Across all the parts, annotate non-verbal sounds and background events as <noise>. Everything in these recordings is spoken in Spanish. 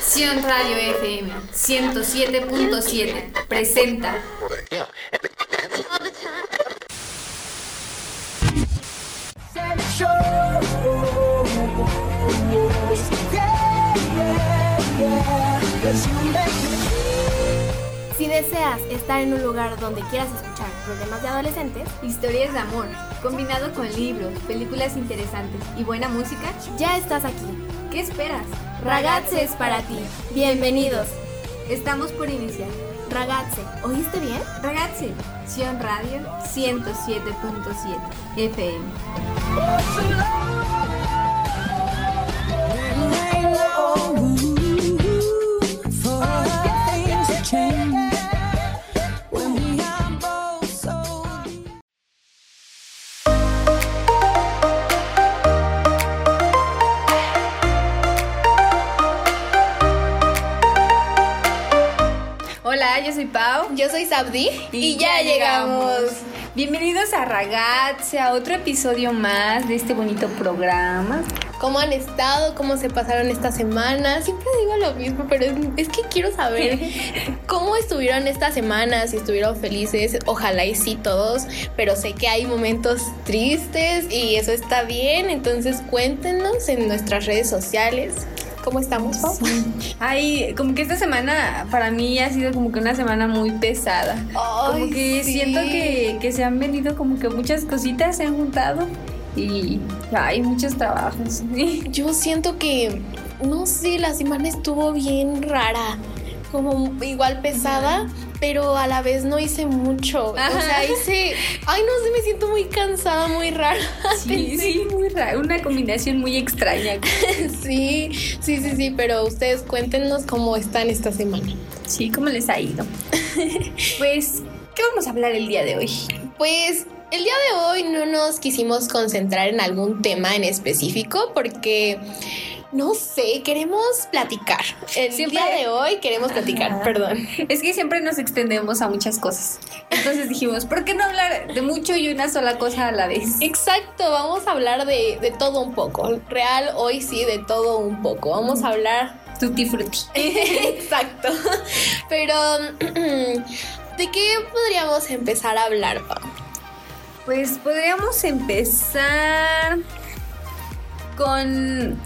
Sion Radio FM 107.7 presenta. Si deseas estar en un lugar donde quieras escuchar problemas de adolescentes, historias de amor, combinado con libros, películas interesantes y buena música, ya estás aquí. ¿qué esperas? Ragazze es para ti. Bienvenidos. Estamos por iniciar. Ragazze, ¿oíste bien? Ragazzi, Sion Radio 107.7 FM. Yo soy Sabdi Y ya llegamos. Bienvenidos a Ragazze, a otro episodio más de este bonito programa. ¿Cómo han estado? ¿Cómo se pasaron esta semana? Siempre digo lo mismo, pero es, es que quiero saber <laughs> cómo estuvieron esta semana, si estuvieron felices, ojalá y sí todos, pero sé que hay momentos tristes y eso está bien, entonces cuéntenos en nuestras redes sociales. ¿Cómo estamos, Pau? Ay, como que esta semana para mí ha sido como que una semana muy pesada. Ay, como que sí. siento que, que se han venido como que muchas cositas se han juntado y hay muchos trabajos. <laughs> Yo siento que, no sé, la semana estuvo bien rara, como igual pesada, pero a la vez no hice mucho. O sea, hice, ay, no sé, me siento muy cansada, muy rara. <laughs> Sí, sí, muy raro, una combinación muy extraña. <laughs> sí, sí, sí, sí, pero ustedes cuéntenos cómo están esta semana. Sí, ¿cómo les ha ido? Pues, ¿qué vamos a hablar el día de hoy? Pues el día de hoy no nos quisimos concentrar en algún tema en específico porque... No sé, queremos platicar. El Siempre- día de hoy queremos platicar, Ajá. perdón. Es que siempre nos extendemos a muchas cosas. Entonces dijimos, ¿por qué no hablar de mucho y una sola cosa a la vez? Exacto, vamos a hablar de, de todo un poco. Real, hoy sí, de todo un poco. Vamos a hablar. Tutti frutti. <laughs> Exacto. Pero, <clears throat> ¿de qué podríamos empezar a hablar, Pau? Pues podríamos empezar con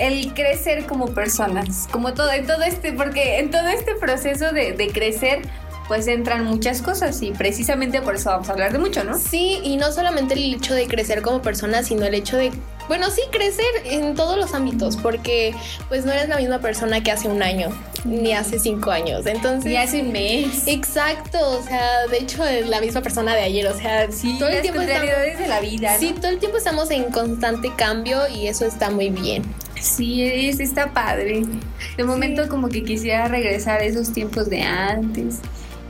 el crecer como personas, como todo, en todo este, porque en todo este proceso de, de crecer, pues entran muchas cosas y precisamente por eso vamos a hablar de mucho, ¿no? Sí, y no solamente el hecho de crecer como persona, sino el hecho de, bueno, sí, crecer en todos los ámbitos, porque pues no eres la misma persona que hace un año, ni hace cinco años. Entonces... Y hace un mes. Exacto, o sea, de hecho es la misma persona de ayer, o sea, Sí, todo el las tiempo estamos- de la vida. ¿no? Sí, todo el tiempo estamos en constante cambio y eso está muy bien. Sí, es, está padre. De momento como que quisiera regresar a esos tiempos de antes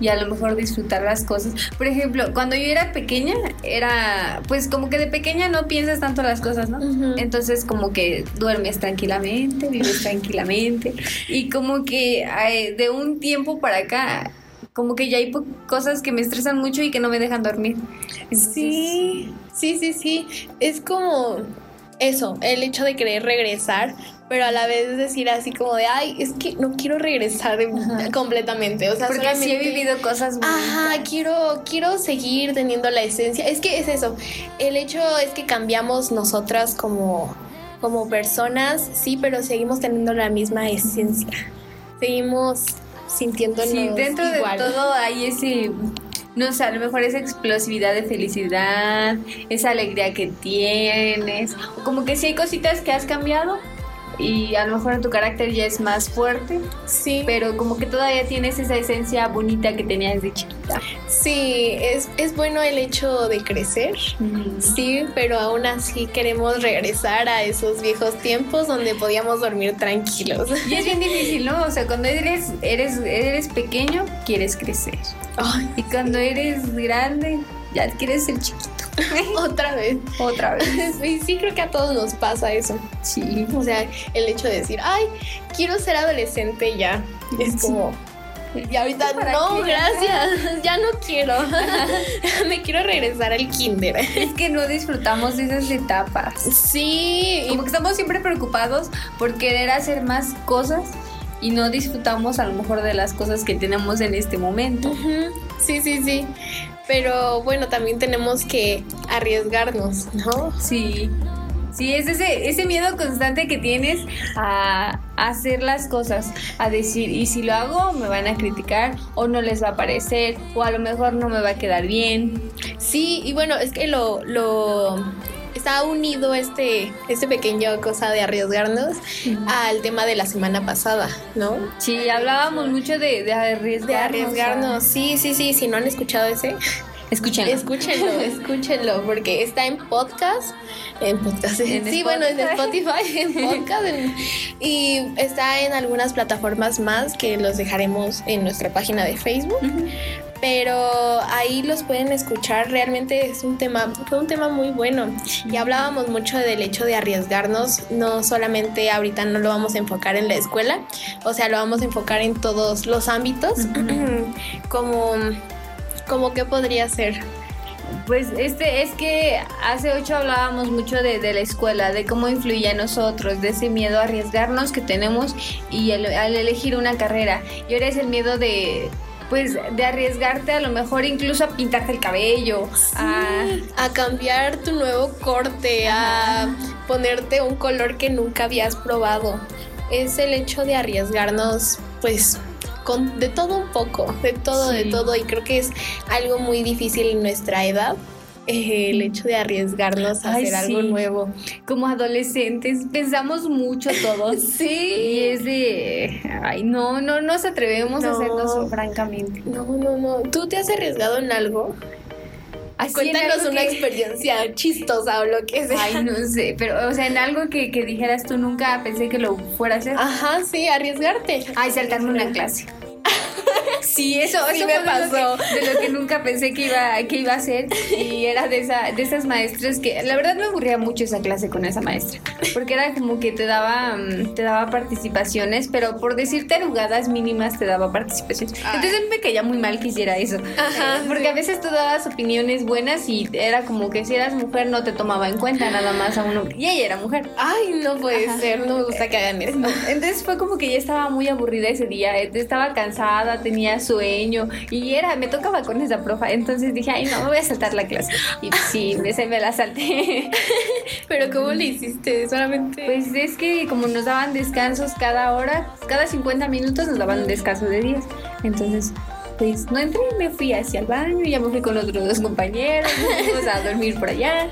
y a lo mejor disfrutar las cosas. Por ejemplo, cuando yo era pequeña, era pues como que de pequeña no piensas tanto las cosas, ¿no? Entonces como que duermes tranquilamente, vives tranquilamente y como que de un tiempo para acá como que ya hay cosas que me estresan mucho y que no me dejan dormir. Entonces, Sí, sí, sí, sí. Es como eso, el hecho de querer regresar, pero a la vez decir así como de, ay, es que no quiero regresar Ajá. completamente. O sea, Porque sí he solamente- vivido cosas muy Ajá, quiero, quiero seguir teniendo la esencia. Es que es eso. El hecho es que cambiamos nosotras como, como personas, sí, pero seguimos teniendo la misma esencia. Seguimos sintiéndonos Sí, dentro igual. de todo hay ese, no sé, a lo mejor esa explosividad de felicidad, esa alegría que tienes, como que sí hay cositas que has cambiado y a lo mejor tu carácter ya es más fuerte, Sí, pero como que todavía tienes esa esencia bonita que tenías de chiquita. sí, es, es bueno el hecho de crecer. Sí, pero aún así queremos regresar a esos viejos tiempos donde podíamos dormir tranquilos. Y es bien difícil, ¿no? O sea, cuando eres, eres, eres pequeño, quieres crecer. Ay, Y cuando eres grande, ya quieres ser chiquito. <laughs> otra vez. Otra vez. <laughs> Sí, sí, creo que a todos nos pasa eso. Sí. O sea, el hecho de decir, ay, quiero ser adolescente ya. Es Sí. como, Y ahorita, no, gracias, <laughs> ya no quiero. Me quiero regresar al kinder. Es que no disfrutamos de esas etapas. Sí. Como que estamos siempre preocupados por querer hacer más cosas y no disfrutamos a lo mejor de las cosas que tenemos en este momento. Sí, sí, sí. Pero bueno, también tenemos que arriesgarnos, ¿no? Sí. Sí, es ese, ese miedo constante que tienes a, hacer las cosas, a decir, y si lo hago, me van a criticar, o no les va a parecer, o a lo mejor no me va a quedar bien. Sí, y bueno, es que lo, lo está unido este, este pequeño cosa de arriesgarnos al tema de la semana pasada, ¿no? Sí, hablábamos mucho de, de arriesgarnos. De arriesgarnos, sí, sí, sí, si no han escuchado ese, Escúchenlo. Escúchenlo, <laughs> escúchenlo, porque está en podcast. En podcast. sí, bueno, en Spotify, <laughs> en podcast. y está en algunas plataformas más que los dejaremos en nuestra página de Facebook. Pero ahí los pueden escuchar. Realmente es un tema, fue un tema muy bueno. Y hablábamos mucho del hecho de arriesgarnos. No solamente ahorita no lo vamos a enfocar en la escuela, o sea, lo vamos a enfocar en todos los ámbitos. <clears throat> Como ¿Cómo qué podría ser? Pues este es que hace ocho hablábamos mucho de, la escuela, de cómo influye a nosotros, de ese miedo a arriesgarnos que tenemos y al, elegir una carrera. Y ahora es el miedo de pues de arriesgarte a lo mejor incluso a pintarte el cabello, a... cambiar tu nuevo corte, a ponerte un color que nunca habías probado. Es el hecho de arriesgarnos pues de todo un poco, de todo, de todo. Y creo que es algo muy difícil en nuestra edad. Eh, el hecho de arriesgarnos a hacer algo nuevo. Como adolescentes pensamos mucho todos. <laughs> sí. Y es de, ay, no, no nos atrevemos a hacerlo francamente. No, no, no. ¿Tú te has arriesgado en algo? Cuéntanos una experiencia <laughs> chistosa o lo que sea. Ay, no sé, pero, o sea, en algo que, que dijeras tú nunca pensé que lo fuera a hacer. Ajá, sí, arriesgarte. Ay, saltarme una clase. Sí, eso, eso me pasó. De lo, que, nunca pensé que iba, que iba a hacer. Y era de, esa, de esas maestras que, la verdad me aburría mucho esa clase con esa maestra. Porque era como que te daba, mm, te daba participaciones, pero por decirte arugadas mínimas te daba participaciones. Entonces me caía muy mal que hiciera eso. Ajá, porque a veces tú dabas opiniones buenas y era como que si eras mujer no te tomaba en cuenta nada más a uno. Y ella era mujer. Ay, no puede ser, no me gusta que hagan eso. Entonces fue como que ya estaba muy aburrida ese día, estaba cansada, tenía sueño y era, me tocaba con esa profa, entonces dije, ay no, me voy a saltar la clase. Y sí, me, se me la salté. <laughs> Pero ¿cómo le hiciste? Solamente... Pues es que como nos daban descansos cada hora, cada 50 minutos nos daban un descanso de 10. Entonces pues no entré, me fui hacia el baño, ya me fui con otros dos compañeros, fuimos a dormir por allá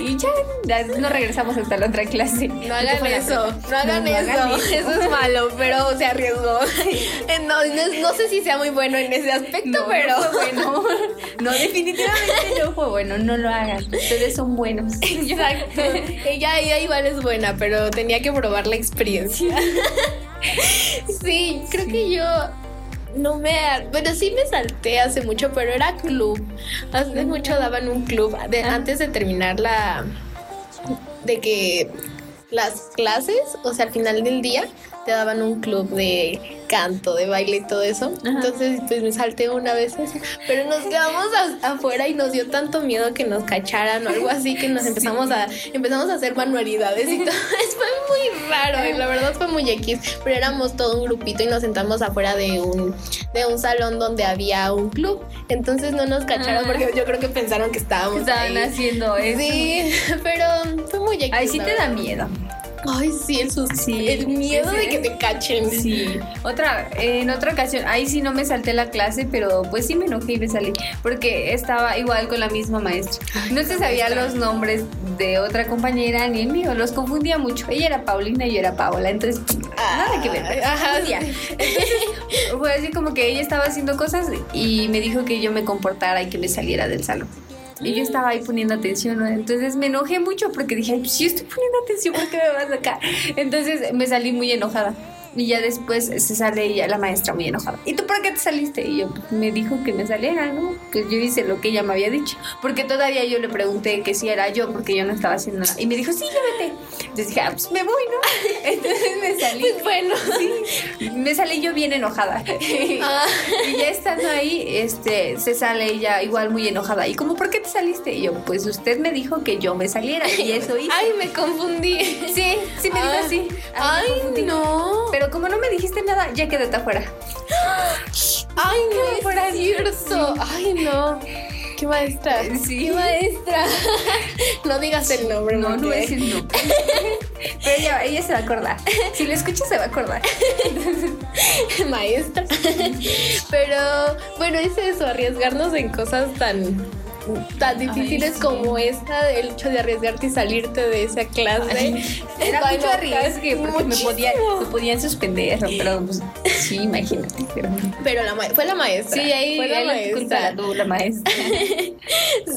y, ya, no regresamos hasta la otra clase. No hagan eso, no hagan, eso. eso, es malo, pero se <laughs> arriesgó. Eh, no, no, sé si sea muy bueno en ese aspecto, pero no bueno. No, definitivamente no fue bueno, no lo hagan, ustedes son buenos. Exacto. Ella, ella igual es buena, pero tenía que probar la experiencia. <laughs> Sí, creo que yo no me. Bueno, sí me salté hace mucho, pero era club. Hace mucho daban un club. De, antes de terminar la. De que las clases, o sea, al final del día, te daban un club de canto, de baile y todo eso. Entonces, pues me salté una vez Pero nos quedamos afuera y nos dio tanto miedo que nos cacharan o algo así que nos <laughs> empezamos a empezamos a hacer manualidades y todo. <laughs> fue muy raro y la verdad fue muy X. Pero éramos todo un grupito y nos sentamos afuera de un, de un salón donde había un club. Entonces no nos cacharon porque yo creo que pensaron que estábamos Estaban haciendo eso. Sí, <laughs> pero fue muy X. Ahí sí te da miedo. Ay, sí, el Sí, el miedo de que te cachen. Sí. Otra, en otra ocasión, ahí sí no me salté la clase, pero pues sí me enojé y me salí. Porque estaba igual con la misma maestra. no se sabía los nombres de otra compañera ni el mío, los confundía mucho. Ella era Paulina y yo era Paola, entonces nada que ver. Ajá, Entonces fue así como que ella estaba haciendo cosas y me dijo que yo me comportara y que me saliera del salón. Y yo estaba ahí poniendo atención, ¿no? Entonces me enojé mucho porque dije, pues yo estoy poniendo atención, ¿por qué me vas a sacar? Entonces me salí muy enojada. Y ya después se sale ya la maestra muy enojada. ¿Y tú por qué te saliste? Y yo, pues, me dijo que me saliera, ¿no? Que yo hice lo que ella me había dicho. Porque todavía yo le pregunté que si era yo, porque yo no estaba haciendo nada. Y me dijo, sí, llévate. Entonces dije, ah, pues me voy, ¿no? <laughs> Entonces me salí. Pues bueno. Sí, <laughs> me salí yo bien enojada. <laughs> Ah. Y ya estando ahí, este, se sale ella igual muy enojada. Y como, ¿por qué te saliste? Y yo, pues usted me dijo que yo me saliera y eso hice. Ay, me confundí. Sí, sí me dijo Ah. así. Ay, no. Pero como no me dijiste nada, ya quédate afuera. <gasps> Ay, no, es cierto. Ay, no. Qué maestra. Sí. Qué maestra. <laughs> No digas el nombre, No, no voy a porque- decir no. Pero ella, ella se va a acordar. Si lo escucha, se va a acordar. <laughs> maestra. <laughs> Pero bueno, es eso, arriesgarnos en cosas tan tan difíciles sí. como esta, el hecho de arriesgarte y salirte de esa clase. <laughs> Era Bueno, mucho arriesgue porque me, podía, me podían suspender, pero pues, sí, imagínate. Pero, Pero la fue la maestra. sí, ahí, fue la maestra. tú, la maestra. <laughs>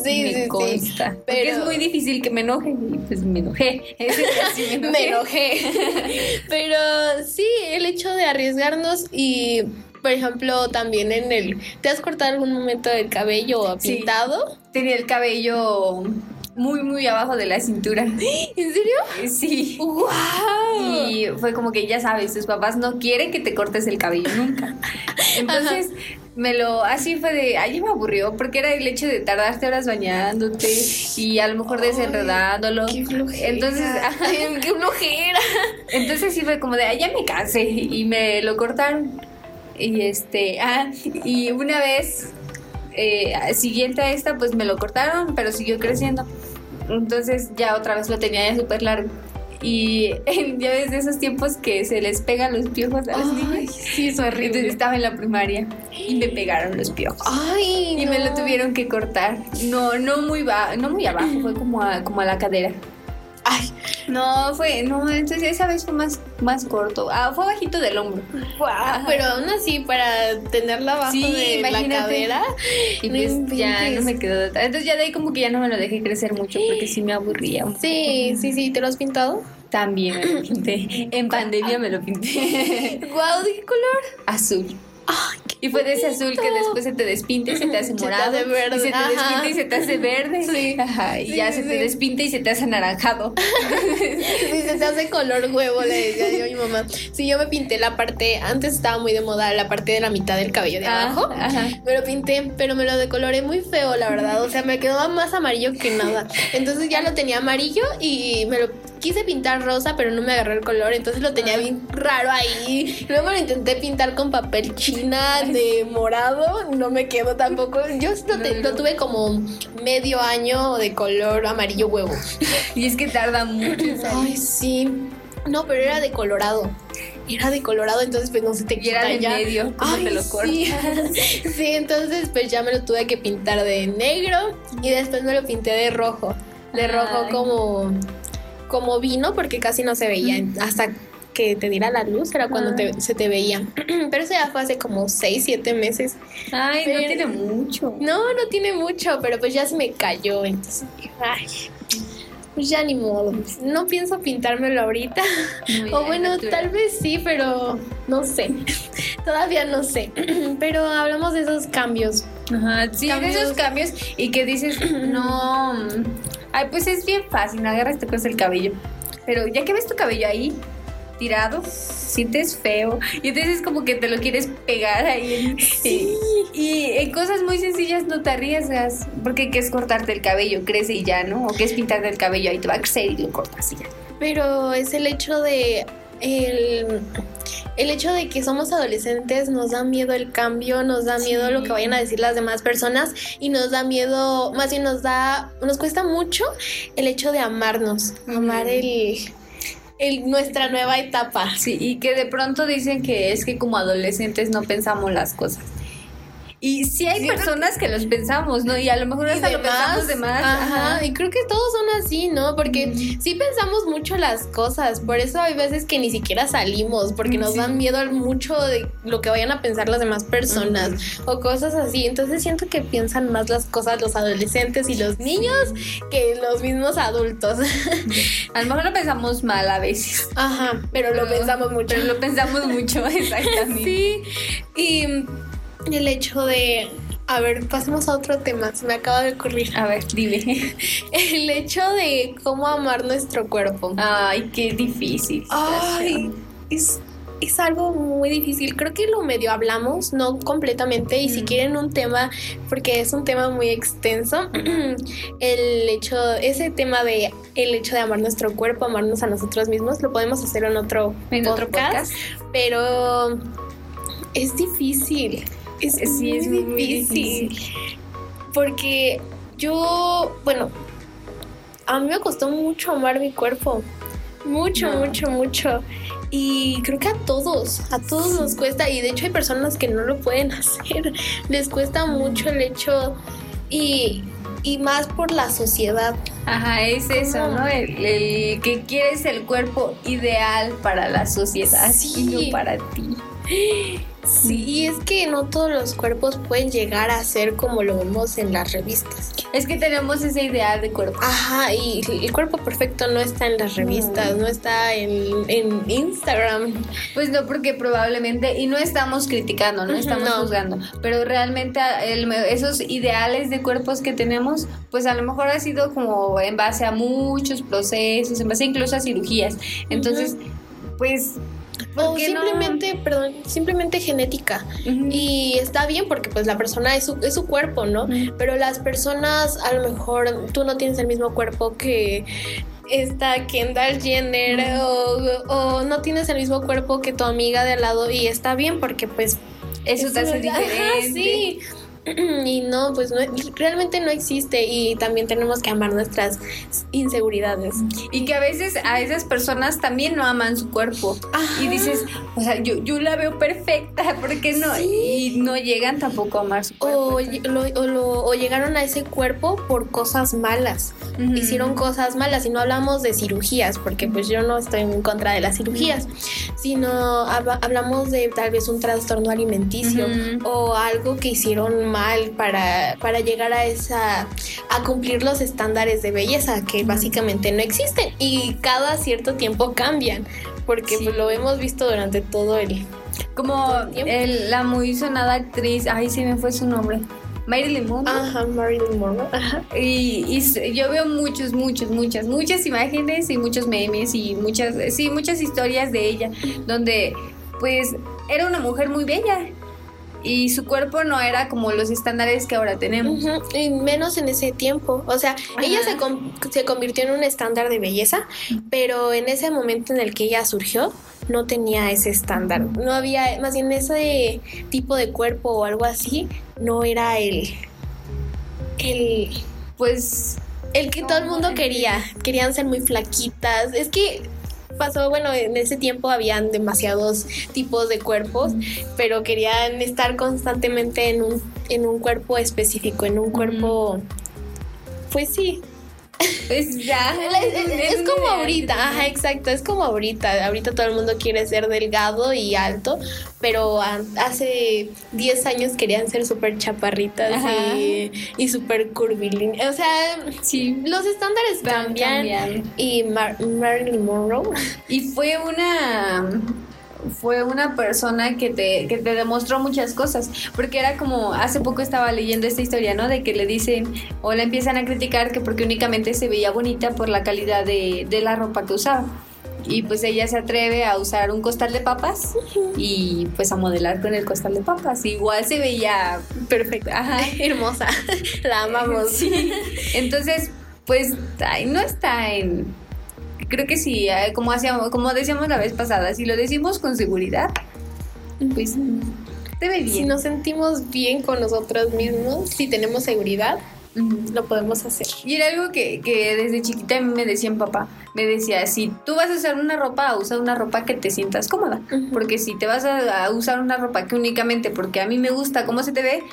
Sí, me sí, sí. consta. Porque Pero- es muy difícil que me enoje y pues me enojé. <laughs> Sí me enojé. Me enojé. Pero sí, el hecho de arriesgarnos y, por ejemplo, también en el... ¿Te has cortado algún momento el cabello Sí. pintado? Tenía el cabello muy, muy abajo de la cintura. <gasps> ¿En serio? Sí. ¡Wow! Y fue como que ya sabes, tus papás no quieren que te cortes el cabello nunca. <laughs> Entonces, me lo, así fue de, ay, me aburrió, porque era el hecho de tardarte horas bañándote y a lo mejor desenredándolo. ¡Qué flojera! Entonces, <laughs> Ay, ¡Qué flojera! entonces sí fue como de, ay, ya me cansé y me lo cortaron. Y este, ah, y una vez eh, siguiente a esta, pues me lo cortaron, pero siguió creciendo. Entonces ya otra vez lo tenía ya súper largo. Y <laughs> ya desde esos tiempos que se les pegan los piojos a los niños. sí, es Entonces horrible. estaba en la primaria y me pegaron los piojos. Ay, Y me lo tuvieron que cortar. No, no muy ba no muy abajo, fue como a, como a la cadera. Ay, No, fue, no, entonces esa vez fue más, más corto. Ah, fue bajito del hombro. guau. Pero aún así, para tenerla abajo Sí, de la imagínate. cadera. Y No pues ya inventes. no me quedó. Entonces ya de ahí como que ya no me lo dejé crecer mucho porque sí me aburría. un poco. Sí, sí, sí. ¿Te lo has pintado? También me lo pinté. <clears throat> En pandemia me lo pinté. ¡Guau! ¿De qué color? Azul. Ay, Y fue de ese azul que después se te despinta y se te hace <laughs> Se te morado. hace verde, Y se te ajá. despinta y se te hace verde. Sí. Ajá. Y Sí, ya sí, se te despinta y se te hace anaranjado. <laughs> Sí, se te hace color huevo, le decía yo a mi mamá. Sí, yo me pinté la parte, antes estaba muy de moda la parte de la mitad del cabello de Ah, abajo. ajá. Me lo pinté, pero me lo decoloré muy feo, la verdad. O sea, me quedó más amarillo que nada. Entonces ya lo tenía amarillo y me lo quise pintar rosa, pero no me agarró el color. Entonces lo tenía bien raro ahí. Luego lo intenté pintar con papel china de morado. No me quedó tampoco. Yo lo, te- lo tuve como medio año de color amarillo huevo. <laughs> Y es que tarda mucho. Ay, sí. No, pero era de colorado. Era de colorado, entonces pues no se te Y era quita de ya. medio, ¿cómo Ay, te lo cortas? sí. <laughs> sí, entonces pues ya me lo tuve que pintar de negro y después me lo pinté de rojo. De rojo como como vino porque casi no se veía hasta que te diera la luz era cuando Ah. te- se te veía. <clears throat> Pero eso ya fue hace como 6, 7 meses. Ay, Pero- no tiene mucho. No, no tiene mucho, pero pues ya se me cayó. Entonces, ay, pues ya ni modo. No pienso pintármelo ahorita. Muy O bueno, tal vez sí, pero no sé. <laughs> Todavía no sé. <clears throat> Pero hablamos de esos cambios. Ajá, sí, Cambios. de esos cambios y que dices, <clears throat> no, ay, pues es bien fácil, agarras, te cortas el cabello. Pero ya que ves tu cabello ahí, tirado, sientes feo. Y entonces como que te lo quieres pegar ahí. en- y, y en cosas muy sencillas no te arriesgas. Porque qué es cortarte el cabello, crece y ya, ¿no? O qué es pintarte el cabello, ahí te va a crecer y lo cortas y ya. Pero es el hecho de. El, el hecho de que somos adolescentes nos da miedo el cambio, nos da miedo Sí. lo que vayan a decir las demás personas y nos da miedo, más bien nos da, nos cuesta mucho el hecho de amarnos, amar el, el nuestra nueva etapa. Sí, y que de pronto dicen que es que como adolescentes no pensamos las cosas. Y sí hay Sí, personas que los pensamos, ¿no? Y a lo mejor hasta lo pensamos de más. Ajá, ajá. y creo que todos son así, ¿no? Porque Mm. sí pensamos mucho las cosas, por eso hay veces que ni siquiera salimos, porque nos Sí. dan miedo mucho de lo que vayan a pensar las demás personas o cosas así. Entonces siento que piensan más las cosas los adolescentes y los niños que los mismos adultos. <laughs> A lo mejor lo pensamos mal a veces. Ajá, pero lo Pero- pensamos mucho. Pero lo pensamos mucho, <laughs> exactamente. Sí, y el hecho de A ver, pasemos a otro tema, se me acaba de ocurrir. A ver, dime. <laughs> El hecho de cómo amar nuestro cuerpo. Ay, qué difícil. Ay, es, es algo muy difícil. Creo que lo medio hablamos, no completamente. Y si Mm. quieren un tema, porque es un tema muy extenso, <clears throat> el hecho, ese tema de el hecho de amar nuestro cuerpo, amarnos a nosotros mismos, lo podemos hacer en otro, En otro podcast. pero es difícil. Es, Sí, muy es muy difícil. difícil. Porque yo, bueno, a mí me costó mucho amar mi cuerpo. Mucho, No. mucho, mucho. Y creo que a todos, a todos Sí. nos cuesta. Y de hecho hay personas que no lo pueden <laughs> hacer. Les cuesta mucho el hecho y, y más por la sociedad. Ajá, es eso. ¿no? El, el que quieres el cuerpo ideal para la sociedad Sí. y no para ti. <gasps> <gasps> Sí, y es que no todos los cuerpos pueden llegar a ser como lo vemos en las revistas. Es que tenemos ese ideal de cuerpo. Ajá, y el cuerpo perfecto no está en las revistas, no está en, en Instagram. Pues no, porque probablemente, y no estamos criticando, no estamos no. juzgando, pero realmente el- esos ideales de cuerpos que tenemos, pues a lo mejor ha sido como en base a muchos procesos, en base incluso a cirugías. Entonces, pues... ¿por O no? simplemente, perdón, simplemente genética. Y está bien porque pues la persona es su, es su cuerpo, ¿no? Pero las personas, a lo mejor tú no tienes el mismo cuerpo que esta Kendall Jenner o, o no tienes el mismo cuerpo que tu amiga de al lado y está bien porque pues Eso te hace <laughs> Ajá, sí. <clears throat> Y no, pues no, realmente no existe y también tenemos que amar nuestras inseguridades. Y que a veces a esas personas también no aman su cuerpo. Ajá. Y dices, o sea, yo, yo la veo perfecta, <laughs> ¿por qué no? Sí. Y no llegan tampoco a amar su cuerpo. O, lo- o lo- o llegaron a ese cuerpo por cosas malas. Hicieron cosas malas y no hablamos de cirugías, porque pues yo no estoy en contra de las cirugías, sino habla- hablamos de tal vez un trastorno alimenticio o algo que hicieron mal para, para llegar a esa a cumplir los estándares de belleza que básicamente no existen y cada cierto tiempo cambian, porque Sí. pues lo hemos visto durante todo el Como todo el tiempo. el- la muy sonada actriz, ay, sí me fue su nombre, Marilyn Monroe. Ajá, Marilyn Monroe. Ajá. Y, y yo veo muchos, muchos, muchas, muchas imágenes y muchos memes y muchas, sí, muchas historias de ella, donde pues era una mujer muy bella y su cuerpo no era como los estándares que ahora tenemos. Y menos en ese tiempo. O sea, ella se, con- se convirtió en un estándar de belleza, pero en ese momento en el que ella surgió, no tenía ese estándar. No había, más bien ese tipo de cuerpo o algo así, no era el. El. Pues El que todo el mundo quería. Querían ser muy flaquitas. Es que pasó, bueno, en ese tiempo habían demasiados tipos de cuerpos, pero querían estar constantemente en un, en un cuerpo específico, en un cuerpo. Pues sí. Pues <laughs> ya. Es, es- es como ahorita, ajá, exacto, es como ahorita. Ahorita todo el mundo quiere ser delgado y alto, pero hace 10 años querían ser súper chaparritas Ajá. y, y súper curvilíneas. O sea, Sí. los estándares cambian. Y Mar- Marilyn Monroe. Y fue una fue una persona que te, que te demostró muchas cosas, porque era como, hace poco estaba leyendo esta historia, ¿no? De que le dicen, o la empiezan a criticar que porque únicamente se veía bonita por la calidad de, de la ropa que usaba. Y pues ella se atreve a usar un costal de papas y pues a modelar con el costal de papas. Igual se veía Perfecta. Ajá. <laughs> Hermosa. <laughs> La amamos. Sí. Entonces, pues ay, no está en. Creo que sí, eh, como hacíamos, como decíamos la vez pasada, si lo decimos con seguridad, pues te ve bien. Si nos sentimos bien con nosotros mismos, si tenemos seguridad, lo podemos hacer. Y era algo que, que desde chiquita me decía mi papá. Me decía, si tú vas a usar una ropa, usa una ropa que te sientas cómoda. Porque si te vas a, a usar una ropa que únicamente porque a mí me gusta cómo se te ve,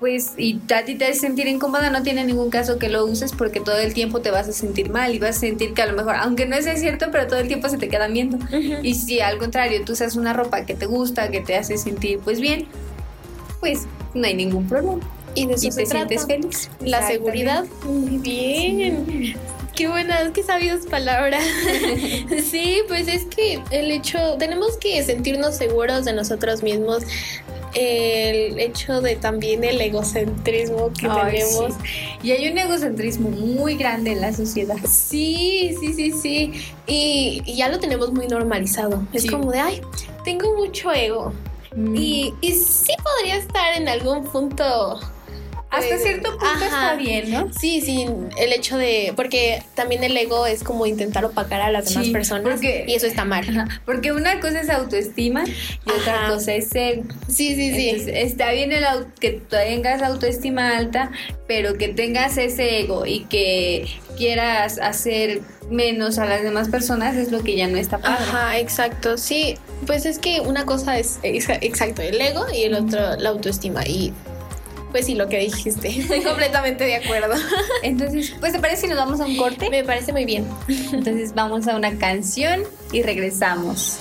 pues y a ti te hace sentir incómoda, no tiene ningún caso que lo uses porque todo el tiempo te vas a sentir mal y vas a sentir que a lo mejor, aunque no sea cierto, pero todo el tiempo se te quedan viendo. Y si al contrario tú usas una ropa que te gusta, que te hace sentir pues bien, pues no hay ningún problema. Y de eso Y se te sientes feliz. La seguridad. Muy bien. Qué buenas, qué sabias palabras. <laughs> sí, pues es que el hecho, tenemos que sentirnos seguros de nosotros mismos. El hecho de también el egocentrismo que tenemos. Y hay un egocentrismo muy grande en la sociedad. Sí, sí, sí, sí. Y, ya lo tenemos muy normalizado. Es como de, ay, tengo mucho ego. Mm. Y, y sí podría estar en algún punto hasta cierto punto está bien, ¿no? Sí, sí, el hecho de, porque también el ego es como intentar opacar a las demás personas y eso está mal. porque una cosa es autoestima y otra cosa es ego. Sí, sí, sí. está bien el que tengas autoestima alta, pero que tengas ese ego y que quieras hacer menos a las demás personas es lo que ya no está padre. Ajá, exacto. Sí, pues es que una cosa es, es exacto, el ego y el otro la autoestima y pues sí, lo que dijiste. <laughs> Estoy completamente de acuerdo. Entonces, pues ¿te parece si nos vamos a un corte? Me parece muy bien. Entonces vamos a una canción y regresamos.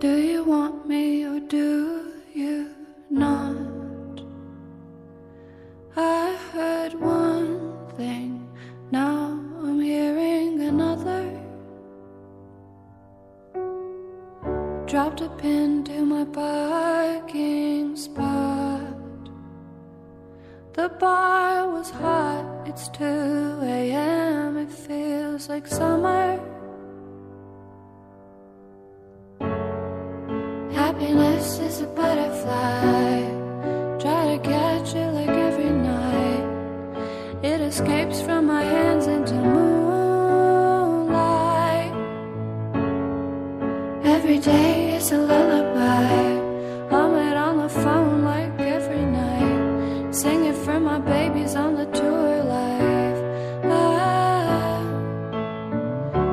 Do you want me or do you not? I heard one thing, now I'm hearing another. Dropped a pin to my parking spot. The bar was hot, it's 2 a.m., it feels like summer. Happiness is a butterfly, try to catch it like every night. It escapes from my hands into moonlight. Every day is a lullaby. I'm it on the phone like every night. Singing for my babies on the tour life. Ah,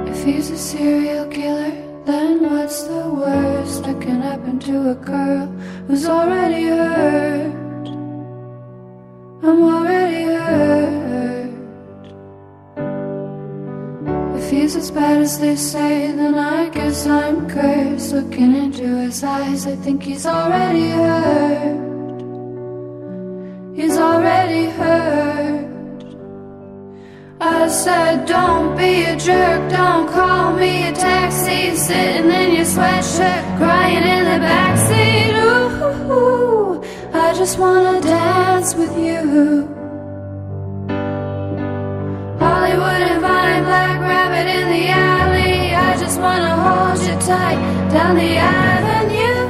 if he's a serial killer, then what's the worst that can happen to a girl who's already hurt? I'm already hurt. He's as bad as they say, then I guess I'm cursed. Looking into his eyes, I think he's already hurt. He's already hurt. I said, Don't be a jerk, don't call me a taxi. Sitting in your sweatshirt, crying in the backseat. Ooh, I just wanna dance with you. Just wanna hold you tight down the avenue.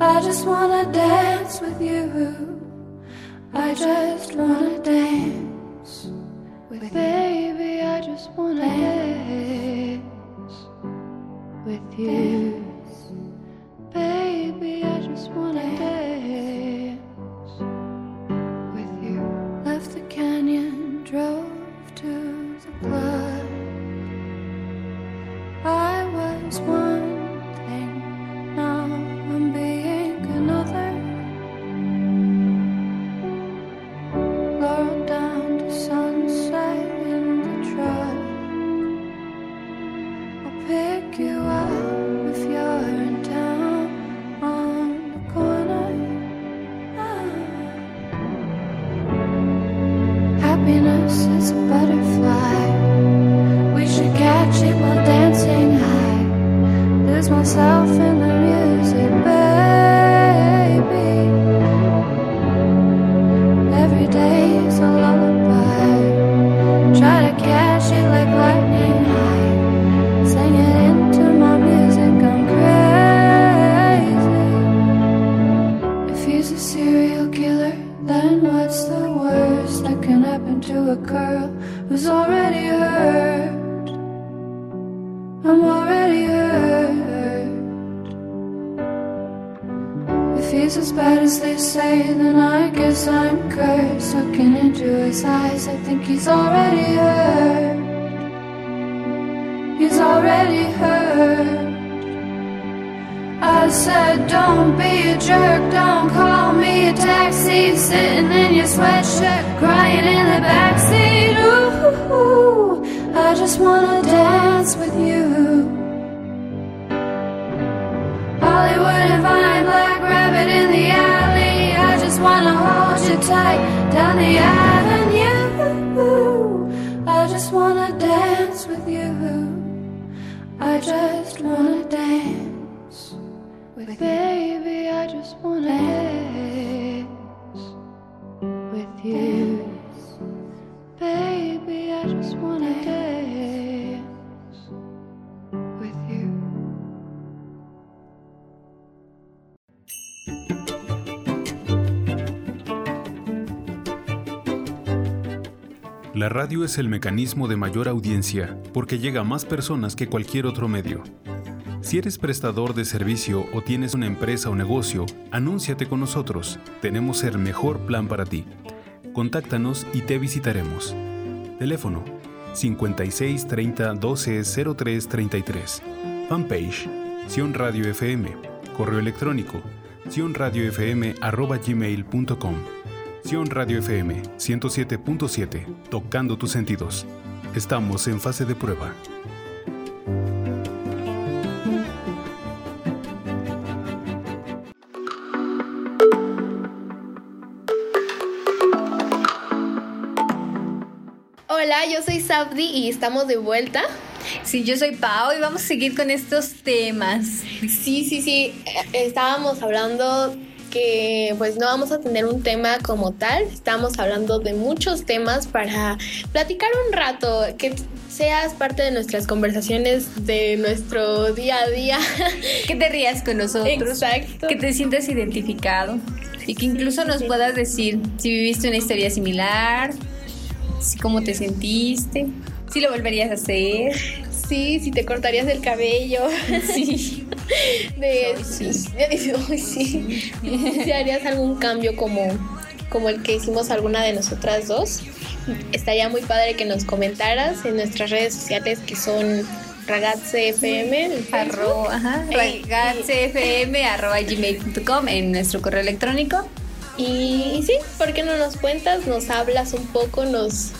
I just wanna dance with you. I just wanna dance with you. baby. I just wanna dance with you. Baby, I just wanna dance think he's already hurt. He's already hurt. I said, don't be a jerk, don't call me a taxi. Sitting in your sweatshirt, crying in the backseat. Ooh, I just wanna dance with you. Hollywood and Vine, Black Rabbit in the alley. I just wanna hold you tight down the avenue. La radio es el mecanismo de mayor audiencia porque llega a más personas que cualquier otro medio. Si eres prestador de servicio o tienes una empresa o negocio, anúnciate con nosotros. Tenemos el mejor plan para ti. Contáctanos y te visitaremos. Teléfono 56 30 12 03 33. Fanpage Sion Radio FM. Correo electrónico sionradiofm@gmail.com. Sion Radio FM 107.7, tocando tus sentidos. Estamos en fase de prueba. Hola, yo soy Sabdi y estamos de vuelta. Sí, yo soy Pau y vamos a seguir con estos temas. Sí, sí, sí. eh, Estábamos hablando que pues no vamos a tener un tema como tal. Estamos hablando de muchos temas para platicar un rato, que seas parte de nuestras conversaciones de nuestro día a día. <laughs> Que te rías con nosotros. Exacto. Que te sientas identificado. Y que incluso nos puedas decir si viviste una historia similar, si cómo te sentiste, si lo volverías a hacer. Sí, si te cortarías el cabello. Sí. <laughs> De, sí. Sí. <laughs> Si harías algún cambio como, como el que hicimos alguna de nosotras dos, estaría muy padre que nos comentaras en nuestras redes sociales que son Ragazze FM. Arroba, ajá, arroba gmail.com en nuestro correo electrónico. Y, y sí, ¿por qué no nos cuentas? Nos hablas un poco, nos...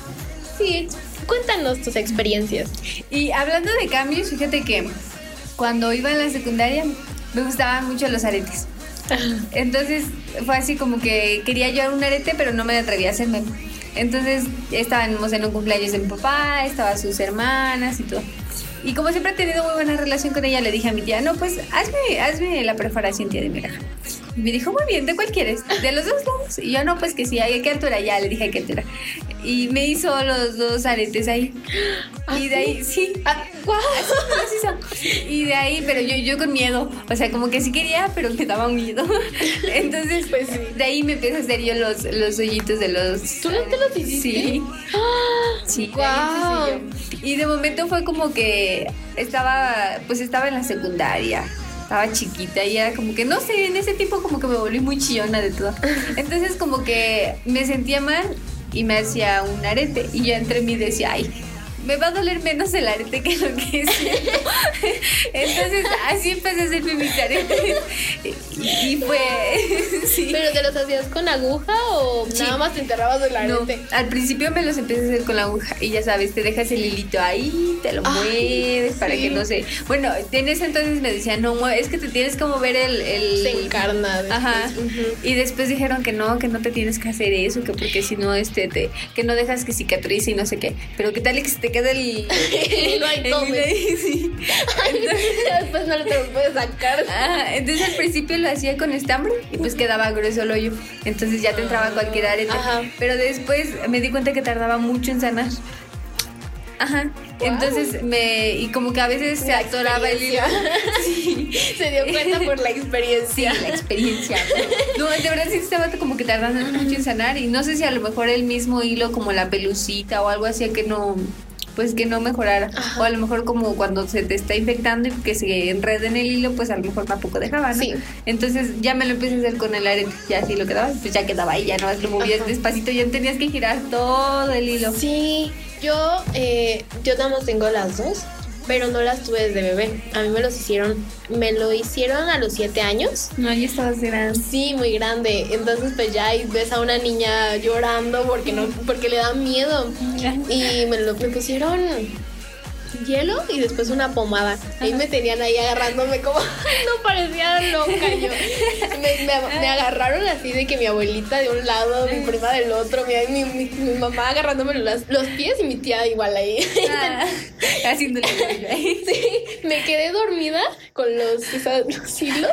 Sí, cuéntanos tus experiencias. Y hablando de cambios, fíjate que cuando iba en la secundaria me gustaban mucho los aretes. <laughs> Entonces fue así como que quería yo un arete, pero no me atrevía a hacerme. Entonces estábamos en un cumpleaños de mi papá, estaban sus hermanas y todo. Y como siempre he tenido muy buena relación con ella, le dije a mi tía, no, pues hazme, hazme la perforación, tía de mi oreja. Me dijo, muy bien, ¿de cuál quieres? ¿De los dos lados? Y yo, no, pues que sí, ¿a qué altura? Ya, le dije a qué altura. Y me hizo los dos aretes ahí. Y de ahí, sí. Ah, son. Y de ahí, pero yo, yo con miedo. O sea, como que sí quería, pero me daba miedo. <laughs> Entonces, Pues sí. de ahí me empecé a hacer yo los, los hoyitos de los. ¿Tú no te los hiciste? Sí. Sí, de yo. Y de momento fue como que estaba, pues estaba en la secundaria. Estaba chiquita y era como que, no sé, en ese tiempo como que me volví muy chillona de todo. Entonces como que me sentía mal y me hacía un arete. Y yo entre mí decía, ay, me va a doler menos el arete que lo que es. <laughs> Entonces así empecé a hacerme mis aretes. Y, fue, <laughs> sí. ¿Pero te los hacías con aguja o Sí. nada más te enterrabas del No, arete? al principio me los empecé a hacer con la aguja y ya sabes, te dejas el hilito ahí, te lo Ay, mueves para que no se... Bueno, en ese entonces me decían, no, es que te tienes que mover el... el- Se encarna. después. Ajá. Y después dijeron que no, que no te tienes que hacer eso, que porque si no, este, te, que no dejas que cicatrice y no sé qué. Pero qué tal que se te quede <laughs> el... todo hilo ahí, <laughs> <laughs> sí. Ya después no te los puedes sacar. Entonces al principio lo hacía con estambre y pues quedaba grueso el hoyo. Entonces ya te entraba cualquier arete. Ajá. Pero después me di cuenta que tardaba mucho en sanar. Ajá. Entonces me. Y como que a veces se La atoraba el hilo. Sí. Se dio cuenta por la Sí, experiencia. la experiencia. No, de verdad sí estaba como que tardando mucho en sanar. Y no sé si a lo mejor el mismo hilo, como la pelucita o algo así, que no. Pues que no mejorara. Ajá. O a lo mejor como cuando se te está infectando y que se enreda en el hilo, pues a lo mejor tampoco dejaba, ¿no? Sí. Entonces ya me lo empecé a hacer con el arete. Ya así lo quedaba, pues ya quedaba ahí, ya no lo movías Ajá. despacito, ya tenías que girar todo el hilo. Sí, yo, eh, yo nada más tengo las dos, pero no las tuve desde bebé. A mí me los hicieron, me lo hicieron a los siete años. No, ya estabas grande. Sí, muy grande. Entonces pues ya ves a una niña llorando porque no, porque le da miedo. Y me lo me pusieron hielo y después una pomada. Ahí me tenían ahí agarrándome como <laughs> no parecía loca yo. Me, me- me agarraron así de que mi abuelita de un lado, mi prima del otro, mi, mi, mi- mi mamá agarrándome los, los pies y mi tía igual ahí. Ah, <laughs> haciéndole ahí. Sí, me quedé dormida con los, hilos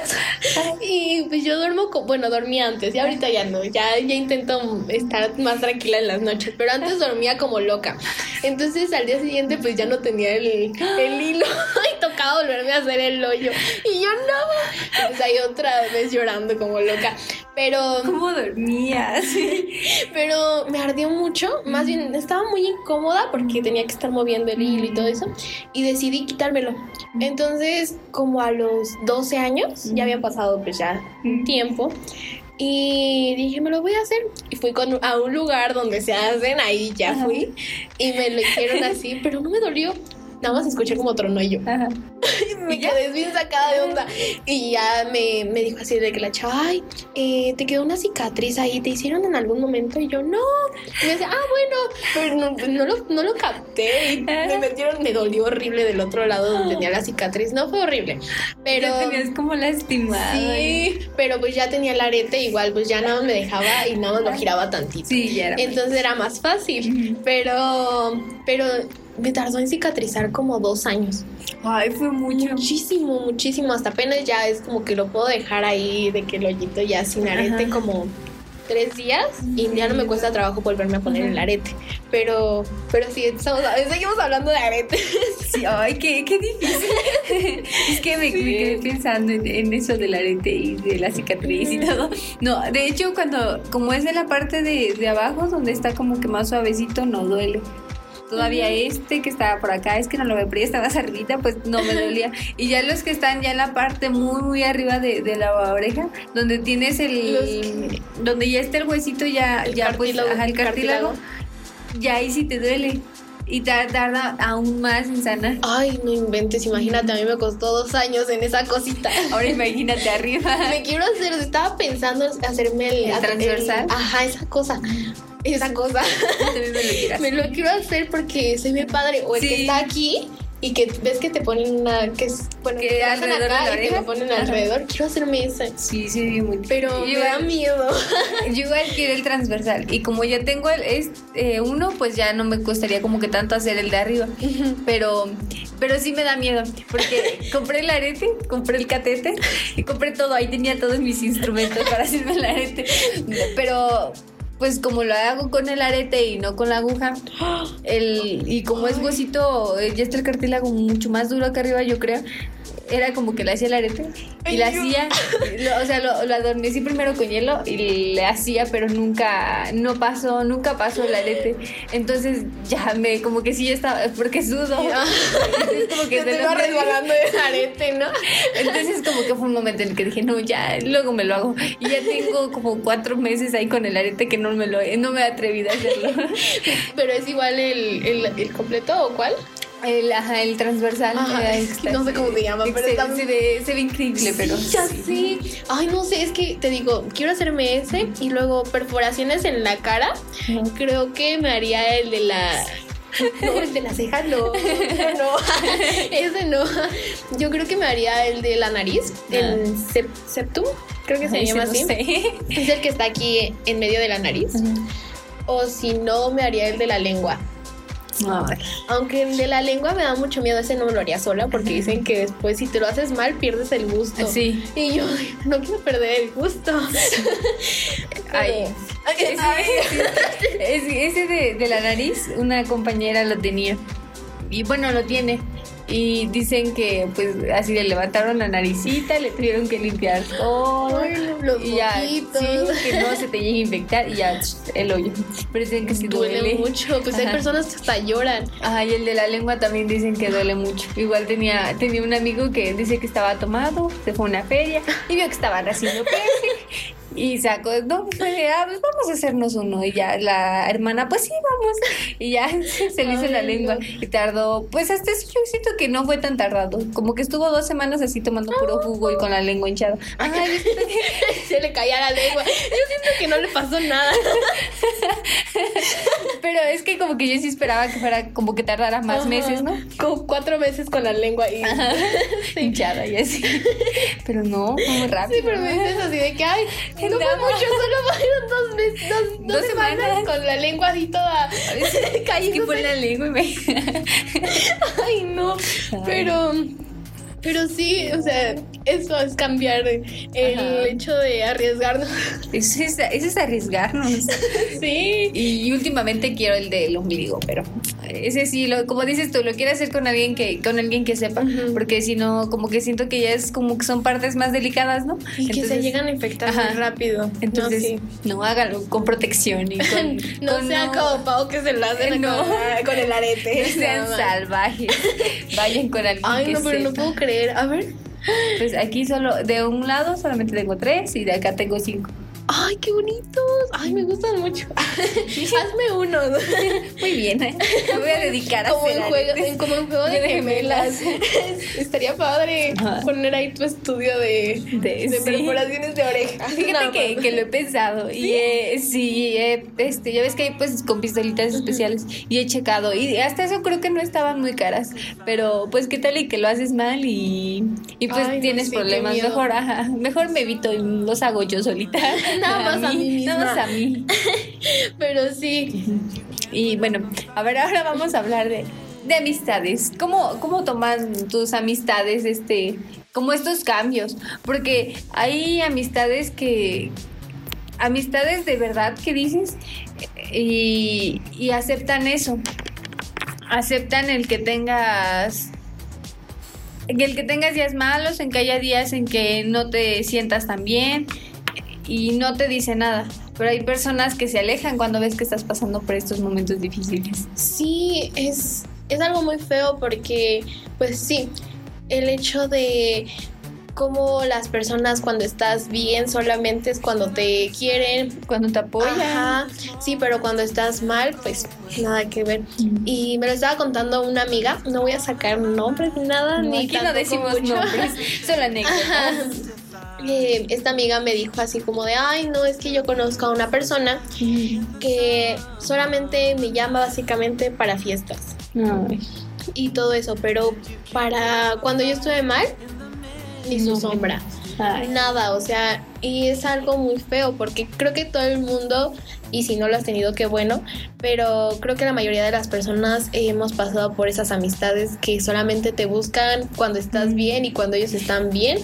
y pues yo duermo, co- bueno, dormía antes y ahorita ya no, ya, ya intento estar más tranquila en las noches, pero antes dormía como loca. Entonces al día siguiente pues ya no tenía el, el hilo <laughs> y tocaba volverme a hacer el hoyo. Y yo no, pues ahí otra vez llorando como loca, pero... ¿Cómo dormías? <laughs> Pero me ardió mucho, más bien estaba muy incómoda porque tenía que estar moviendo el hilo y todo eso, y decidí quitármelo. Entonces, como a los 12 años, ya habían pasado pues ya un tiempo, y dije, me lo voy a hacer. Y fui con, a un lugar donde se hacen, ahí ya fui, y me lo hicieron así, pero no me dolió. Nada más escuché como tronó y yo. Ajá. <laughs> Me quedé bien sacada de onda. Y ya me, me dijo así de que la chava, ay, eh, te quedó una cicatriz ahí, ¿te hicieron en algún momento? Y yo, no. Y me decía, ah, bueno, pero no, no lo, no lo capté. Y me metieron, me dolió horrible del otro lado donde tenía la cicatriz. No fue horrible, pero... Ya tenías como lastimado. Sí, pero pues ya tenía el arete, igual pues ya nada más me dejaba y nada más lo giraba tantito. Sí, ya era. Entonces era más fácil, pero, pero me tardó en cicatrizar como dos años. Ay, fue mucho. Muchísimo, muchísimo. Hasta apenas ya es como que lo puedo dejar ahí de que el hoyito ya sin arete Ajá. como tres días y ya no me cuesta trabajo volverme a poner el arete. Pero, pero sí, estamos, seguimos hablando de arete. <laughs> Sí, ay, qué, qué difícil. <laughs> es que me, me quedé pensando en, en eso del arete y de la cicatriz y todo. No, de hecho, cuando, como es en la parte de, de abajo, donde está como que más suavecito, no duele. Todavía este que estaba por acá, es que no lo ya estaba <laughs> más arribita, pues no me dolía. Y ya los que están ya en la parte muy, muy arriba de, de la oreja, donde tienes el... Donde ya está el huesito, ya, El ya pues, ajá, el cartílago, cartílago. ya ahí sí te duele. Y tar- tarda aún más en sanar. Ay, no inventes, imagínate, a mí me costó dos años en esa cosita. <laughs> Ahora imagínate arriba. <laughs> Me quiero hacer, estaba pensando en hacerme el, ¿El transversal? ajá, esa cosa. Esa cosa. <laughs> También me lo quieras. Me lo quiero hacer porque se ve padre. O el Sí. que está aquí y que ves que te ponen una. que es. Bueno, Que alrededor de la y que ponen Ajá. alrededor. Quiero hacerme ese. Sí, sí, muy Pero yo me da miedo. <laughs> yo igual quiero el transversal. Y como ya tengo el es, eh, uno, pues ya no me costaría como que tanto hacer el de arriba. Pero, pero sí me da miedo. Porque <laughs> compré el arete, compré el catete y compré todo. Ahí tenía todos mis instrumentos para hacerme el arete. Pero. Pues como lo hago con el arete y no con la aguja, el, y como es huesito, eh, ya está el cartílago mucho más duro acá arriba, yo creo. Era como que le hacía el arete y yo- hacía, lo- o sea, lo, lo adormecí primero con hielo y le hacía, pero nunca, no pasó, nunca pasó el arete. Entonces ya me, como que sí ya estaba, porque sudo. <laughs> Entonces como que te iba resbalando el arete, ¿no? entonces como que fue un momento en el que dije, no, ya, luego me lo hago. Y ya tengo como cuatro meses ahí con el arete que no me lo no me he atrevido a hacerlo. <laughs> Pero es igual el, el, el completo o cuál? El, ajá, el transversal. Ajá, es que está no sé cómo se llama, pero se, está- se ve, se ve increíble, pero. Sí, ya sé. Ay, no sé, es que te digo, quiero hacerme ese y luego perforaciones en la cara. Creo que me haría el de la. No, el de la ceja no. <laughs> Ese no. Yo creo que me haría el de la nariz, el sep- septum. Creo que se Ay, llama sí, así. no sé. Es el que está aquí en medio de la nariz. O si no, me haría el de la lengua. Ay. Aunque el de la lengua me da mucho miedo, ese no me lo haría sola porque dicen que después si te lo haces mal pierdes el gusto. Sí. Y yo no quiero perder el gusto. <laughs> Ay. Ay, Ese, ese de, de la nariz, una compañera lo tenía. Y bueno, lo tiene. Y dicen que pues así le levantaron la naricita, le tuvieron que limpiar todo. Ay, los y ya, sí, que no se te llegue a infectar y ya el hoyo. Pero dicen que sí duele, duele. mucho. Pues hay Ajá. personas que hasta lloran. Ajá, y el de la lengua también dicen que duele mucho. Igual tenía, tenía un amigo que dice que estaba tomado, se fue a una feria y vio que estaban haciendo peje. Y sacó, no, fue de, ah, pues vamos a hacernos uno. Y ya la hermana, pues sí, vamos. Y ya <laughs> se le hizo la Ay, lengua. no. Y tardó, pues hasta eso yo siento que no fue tan tardado. Como que estuvo dos semanas así tomando puro jugo y con la lengua hinchada. Ay, que- <laughs> Se le caía la lengua. Yo siento que no le pasó nada. <laughs> pero es que como que yo sí esperaba que fuera como que tardara más Ajá. meses, ¿no? Como cuatro meses con la lengua ahí. Hinchada y así. Pero no, fue muy rápido. Sí, pero me dices así de que, ay, Nada. mucho, solo fueron dos, dos, dos Dos semanas, semanas. con la lengua así toda Es que fue la lengua y me... <laughs> Ay, no. Pero, pero sí, o sea, eso es cambiar el Ajá. hecho de arriesgarnos. Eso <laughs> es, eso es arriesgarnos. <laughs> Sí. Y últimamente quiero el del ombligo, pero ese sí, lo, como dices tú, lo quiero hacer con alguien que, con alguien que sepa, Ujú. porque si no, como que siento que ya es como que son partes más delicadas, ¿no? Y que se Entonces- llegan a infectar muy rápido. Entonces, no, sí. no, háganlo con protección y con. <laughs> No con sea como Pau que se lo hacen No. con, el arete. no sean salvajes. Vayan con alguien Ay, que no, pero no sepa. puedo creer. A ver. Pues aquí solo, de un lado solamente tengo tres y de acá tengo cinco. Ay, qué bonitos. Ay, me gustan mucho. <laughs> Hazme uno. Muy bien, ¿eh? Me voy a dedicar a Como hacer en, juego, en- como en juego de De gemelas. <laughs> Estaría padre Ajá. poner ahí tu estudio de, De- de sí. perforaciones de oreja. <laughs> Fíjate que, más. que lo he pensado y eh, sí, eh, este, ya ves que hay pues con pistolitas especiales y he checado y hasta eso creo que no estaban muy caras, pero pues qué tal y que lo haces mal y, y pues Ay, no, tienes sí, problemas, mejor, ajá, mejor me evito y los hago yo solita. Nada más a mí misma. Nada más a mí. <laughs> Pero sí. Y bueno, a ver, ahora vamos a hablar de, de amistades. ¿Cómo, ¿Cómo toman tus amistades este, como estos cambios? Porque hay amistades que, amistades de verdad que dices y, y aceptan eso. Aceptan el que tengas en el que tengas días malos, en que haya días en que no te sientas tan bien y no te dice nada. Pero hay personas que se alejan cuando ves que estás pasando por estos momentos difíciles. Sí, es, es algo muy feo porque, pues sí, el hecho de cómo las personas cuando estás bien solamente es cuando te quieren. Cuando te apoyan. Ajá, sí, pero cuando estás mal, pues nada que ver. Y me lo estaba contando una amiga, no voy a sacar nombres ni nada, No, ni aquí no decimos mucho. nombres, solo <laughs> anécdotas. Eh, esta amiga me dijo así como de, ay, no, es que yo conozco a una persona que solamente me llama básicamente para fiestas Ay. y todo eso, pero para cuando yo estuve mal, ni su No. sombra, Ay. nada, o sea, y es algo muy feo porque creo que todo el mundo, y si no lo has tenido, qué bueno, pero creo que la mayoría de las personas hemos pasado por esas amistades que solamente te buscan cuando estás bien y cuando ellos están bien.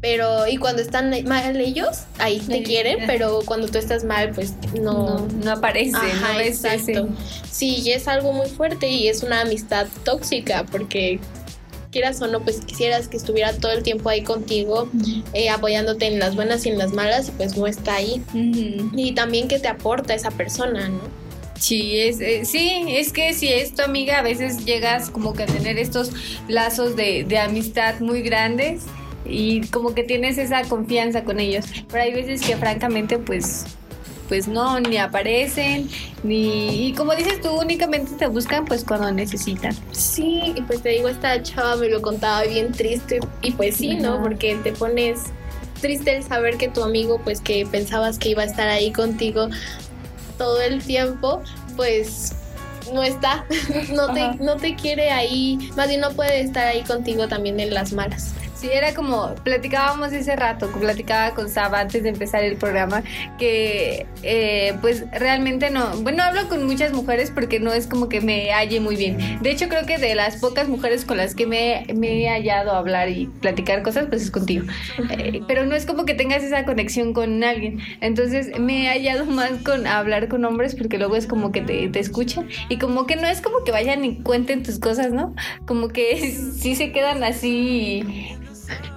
Pero, y cuando están mal ellos, ahí te Sí. quieren, <laughs> pero cuando tú estás mal, pues No, no aparece, Ajá, no ves exacto. Sí, y es algo muy fuerte y es una amistad tóxica porque quieras o no, pues quisieras que estuviera todo el tiempo ahí contigo, eh, apoyándote en las buenas y en las malas, y pues no está ahí. Y también que te aporta esa persona, ¿no? Sí, es, eh, sí, es que si es tu amiga, a veces llegas como que a tener estos lazos de, de amistad muy grandes y como que tienes esa confianza con ellos. Pero hay veces que francamente pues pues no, ni aparecen, ni... Y como dices tú, únicamente te buscan pues cuando necesitan. Sí, y pues te digo, esta chava me lo contaba bien triste, y pues sí, ¿no? Ajá. Porque te pones triste el saber que tu amigo, pues que pensabas que iba a estar ahí contigo todo el tiempo, pues no está, <laughs> no te, Ajá. no te quiere ahí, más bien no puede estar ahí contigo también en las malas. Sí, era como, platicábamos ese rato, platicaba con Saba antes de empezar el programa, que eh, pues realmente no, bueno, hablo con muchas mujeres porque no es como que me halle muy bien. De hecho, creo que de las pocas mujeres con las que me, he hallado a hablar y platicar cosas, pues es contigo. Eh, pero no es como que tengas esa conexión con alguien. Entonces me he hallado más con hablar con hombres porque luego es como que te, te escuchan y como que no es como que vayan y cuenten tus cosas, ¿no? Como que <laughs> sí se quedan así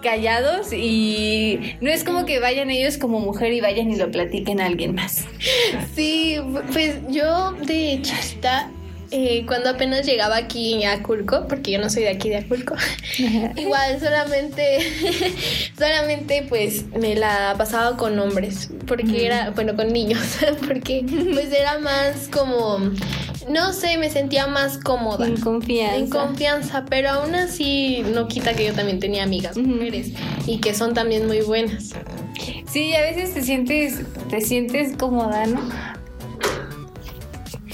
callados y no es como que vayan ellos como mujer y vayan y lo platiquen a alguien más. Sí, pues yo de chiquita eh, cuando apenas llegaba aquí a Aculco, porque yo no soy de aquí de Aculco, <laughs> igual solamente, <laughs> solamente pues me la pasaba con hombres, porque era, bueno, con niños, <laughs> porque pues era más como, no sé, me sentía más cómoda. En confianza. En confianza, pero aún así no quita que yo también tenía amigas mujeres y que son también muy buenas. Sí, a veces te sientes, te sientes cómoda, ¿no?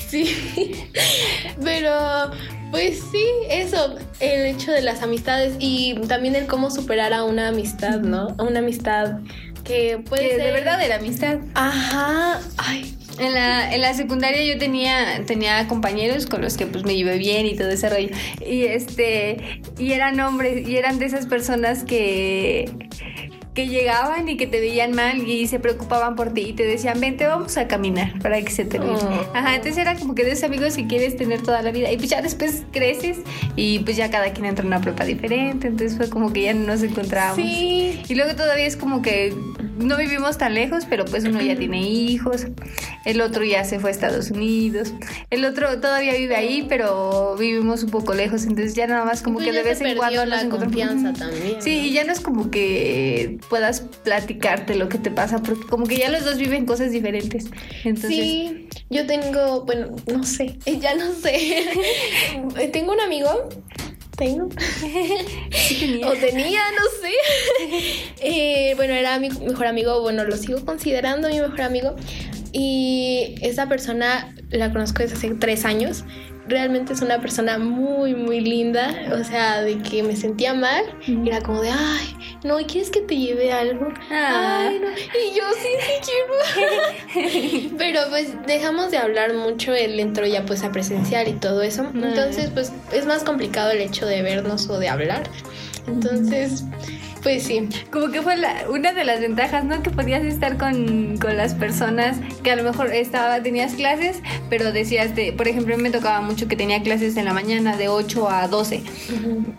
Sí, <laughs> pero pues sí, eso, el hecho de las amistades y también el cómo superar a una amistad, ¿no? A una amistad que puede Que ser... de verdad era amistad. Ajá, ay, En la, en la secundaria yo tenía, tenía compañeros con los que pues me llevé bien y todo ese rollo. Y este, y eran hombres, y eran de esas personas que, que llegaban y que te veían mal y se preocupaban por ti y te decían, vente, vamos a caminar para que se te olvide". Oh. Ajá, entonces era como que de esos amigos que quieres tener toda la vida. Y pues ya después creces y pues ya cada quien entra en una prepa diferente. Entonces fue como que ya no nos encontrábamos. sí, Y luego todavía es como que no vivimos tan lejos, pero pues uno ya tiene hijos, el otro ya se fue a Estados Unidos, el otro todavía vive ahí, pero vivimos un poco lejos, entonces ya nada más como Pues que ya de vez en cuando nos la encontramos. confianza también. Sí, y ya no es como que puedas platicarte lo que te pasa, porque como que ya los dos viven cosas diferentes. Entonces, Sí, yo tengo, bueno, no sé, <laughs> ya no sé. <laughs> tengo un amigo, tengo, sí tenía. o tenía, no sé. Eh, bueno, era mi mejor amigo, bueno, lo sigo considerando mi mejor amigo. Y esa persona la conozco desde hace tres años. Realmente es una persona muy, muy linda. O sea, de que me sentía mal. Era como de, ay, no, ¿quieres que te lleve algo? Ah. Ay, no. Y yo sí, sí quiero. <laughs> Pero pues dejamos de hablar mucho. Él entró ya pues a presenciar y todo eso. Entonces, pues es más complicado el hecho de vernos o de hablar. Entonces, pues sí. Como que fue la- una de las ventajas, ¿no? Que podías estar con, con las personas que a lo mejor estaba, tenías clases, pero decías de, por ejemplo, me tocaba mucho que tenía clases en la mañana de 8 a 12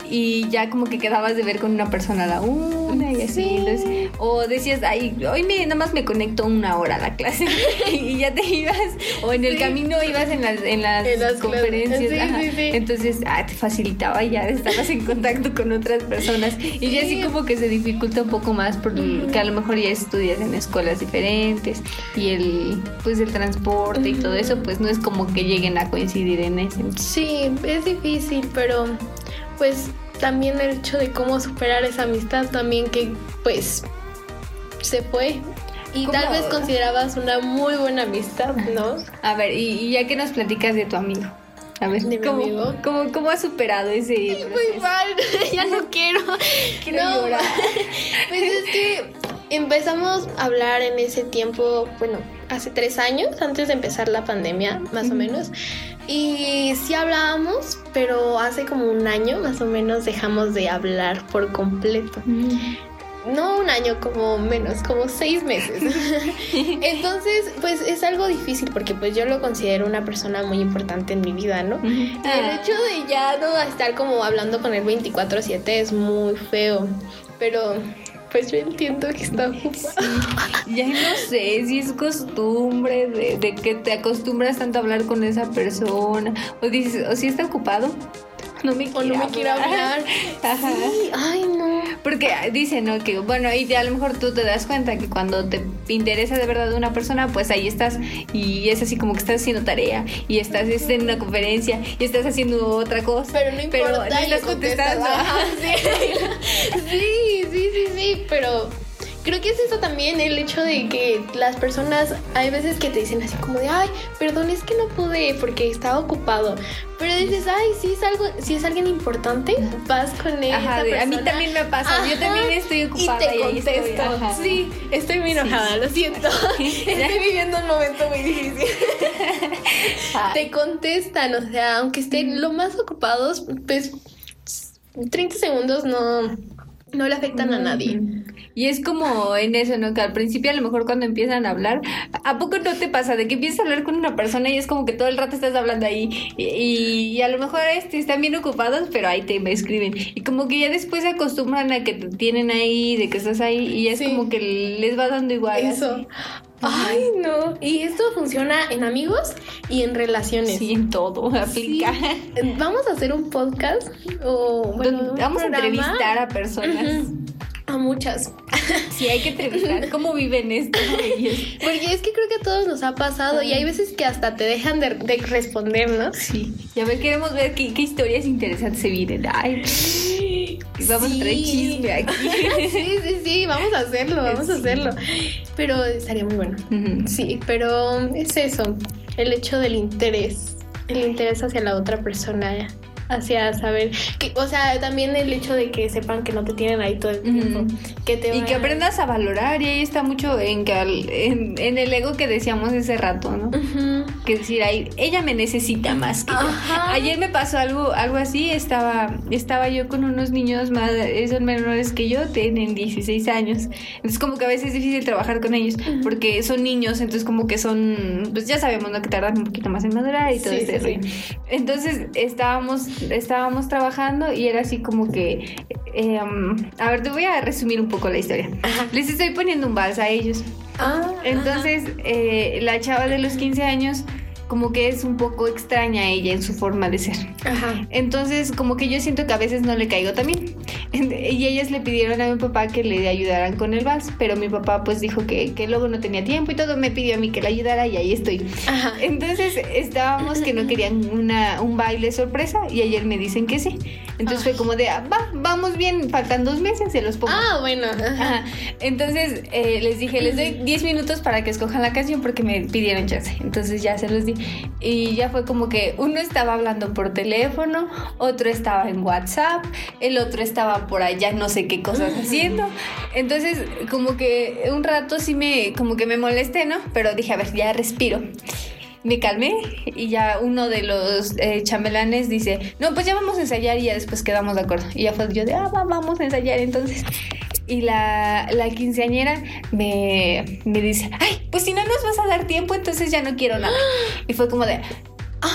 y ya como que quedabas de ver con una persona a la una y así. Sí. entonces, o decías, ay, hoy me, nada más me conecto una hora a la clase <laughs> y ya te ibas, o en el Sí. camino ibas en las, en las, En las conferencias. sí, ajá. Entonces, ah, te facilitaba y ya estabas en contacto con otras personas. Y ya así Sí. como que se dificulta un poco más porque a lo mejor ya estudias en escuelas diferentes y el pues el transporte y todo eso pues no es como que lleguen a coincidir en ese. Sí, es difícil, pero pues también el hecho de cómo superar esa amistad también que pues se fue. Y ¿Cómo? tal vez considerabas una muy buena amistad, ¿no? A ver, y, y ya que nos platicas de tu amigo. A ver, ¿De mi ¿cómo, amigo? cómo, cómo has superado ese Muy proceso? mal, <laughs> ya no quiero. Quiero no, llorar. <laughs> Pues es que empezamos a hablar en ese tiempo, bueno, hace tres años, antes de empezar la pandemia, más o menos. Y sí hablábamos, pero hace como un año más o menos dejamos de hablar por completo. No un año, como menos, como seis meses. <laughs> Entonces, pues es algo difícil porque pues yo lo considero una persona muy importante en mi vida, ¿no? El Ah. hecho de ya no estar como hablando con él 24/7 es muy feo, pero pues yo entiendo que está ocupado. <laughs> Ya no sé si es costumbre de, de que te acostumbras tanto a hablar con esa persona o dices, o si está ocupado. No me O no me quiere hablar. <laughs> Ajá. Sí, ay no. Porque dicen, ¿no? Que bueno, y a lo mejor tú te das cuenta que cuando te interesa de verdad una persona, pues ahí estás y es así como que estás haciendo tarea y estás este, en una conferencia y estás haciendo otra cosa. Pero no importa, no y le estás contestando. contestas. <laughs> Ajá, sí. sí, sí, sí, sí, pero creo que es eso también, el hecho de que las personas, hay veces que te dicen así como de, ay, perdón, es que no pude porque estaba ocupado. Pero dices, ay, si es algo, si es alguien importante, vas con él. Ajá, a mí también me pasa, yo también estoy ocupada y te y estoy, ajá. Sí, estoy muy enojada, lo siento. <laughs> estoy viviendo un momento muy difícil. Te contestan, o sea, aunque estén lo más ocupados, pues 30 segundos no, no le afectan a nadie. Y es como en eso, ¿no? Que al principio a lo mejor cuando empiezan a hablar, ¿a poco no te pasa de que empiezas a hablar con una persona y es como que todo el rato estás hablando ahí y, y- y a lo mejor este, están bien ocupados, pero ahí te escriben. Y como que ya después se acostumbran a que te tienen ahí, de que estás ahí y es Sí. como que les va dando igual. Eso. así. Ay, no. Y esto funciona en amigos y en relaciones. Sí, en todo aplica. Sí. Vamos a hacer un podcast o bueno, Donde un Vamos a entrevistar a personas. Ujú. A muchas. Sí, hay que entrevistar cómo viven esto. Porque es que creo que a todos nos ha pasado y hay veces que hasta te dejan de, de responder, ¿no? Sí. Y a ver, queremos ver qué, qué historias interesantes se vienen. Ay, vamos a traer chisme aquí. <laughs> Sí, sí, sí, vamos a hacerlo, vamos a hacerlo. Pero estaría muy bueno. Sí, pero es eso, el hecho del interés, el interés hacia la otra persona, hacia saber, que, o sea, también el hecho de que sepan que no te tienen ahí todo el tiempo, Ujú. que te Y que aprendas a valorar, y ahí está mucho en, que al- en, en el ego que decíamos hace rato, ¿no? Que decir, ay, ella me necesita más que yo. Ajá. Ayer me pasó algo, algo así, estaba, estaba yo con unos niños más, son menores que yo, tienen 16 años. Entonces como que a veces es difícil trabajar con ellos, porque son niños, entonces como que son, pues ya sabemos, ¿no? Que tardan un poquito más en madurar y todo Sí, este sí, rollo. Entonces estábamos, estábamos trabajando y era así como que, eh, um, a ver, te voy a resumir un poco la historia. Ajá. Les estoy poniendo un vals a ellos. Ah, Entonces, eh, la chava de los 15 años, como que es un poco extraña ella en su forma de ser. ajá. Entonces, como que yo siento que a veces no le caigo también. Y ellas le pidieron a mi papá que le ayudaran con el vals, pero mi papá pues dijo que, que luego no tenía tiempo y todo, me pidió a mí que le ayudara y ahí estoy. Ajá. Entonces estábamos que no querían una, un baile sorpresa y ayer me dicen que sí. Entonces fue como de, ah, va, vamos bien, faltan dos meses, se los pongo. Ah, bueno. Ajá. Ajá. Entonces eh, les dije, les doy 10 minutos para que escojan la canción porque me pidieron chance. Entonces ya se los di. Y ya fue como que uno estaba hablando por teléfono, otro estaba en WhatsApp, el otro estaba por allá no sé qué cosas <laughs> haciendo. Entonces como que un rato sí me, como que me molesté, ¿no? Pero dije, a ver, ya respiro. Me calmé y ya uno de los eh, chambelanes dice, no, pues ya vamos a ensayar y ya después quedamos de acuerdo. Y ya fue yo de, ah, va, vamos a ensayar entonces. Y la, la quinceañera me, me dice, ay, pues si no nos vas a dar tiempo, entonces ya no quiero nada. <gasps> Y fue como de,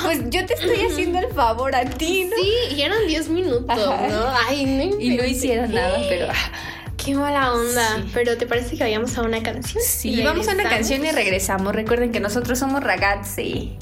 pues yo te estoy haciendo el favor a ti, ¿no? Sí, y eran 10 minutos, Ajá. ¿no? Ay, no Y no hicieron nada, pero ah, Qué mala onda. Sí. Pero ¿te parece que vayamos a una canción? sí, vamos a una canción y regresamos. Recuerden que nosotros somos ragazzi.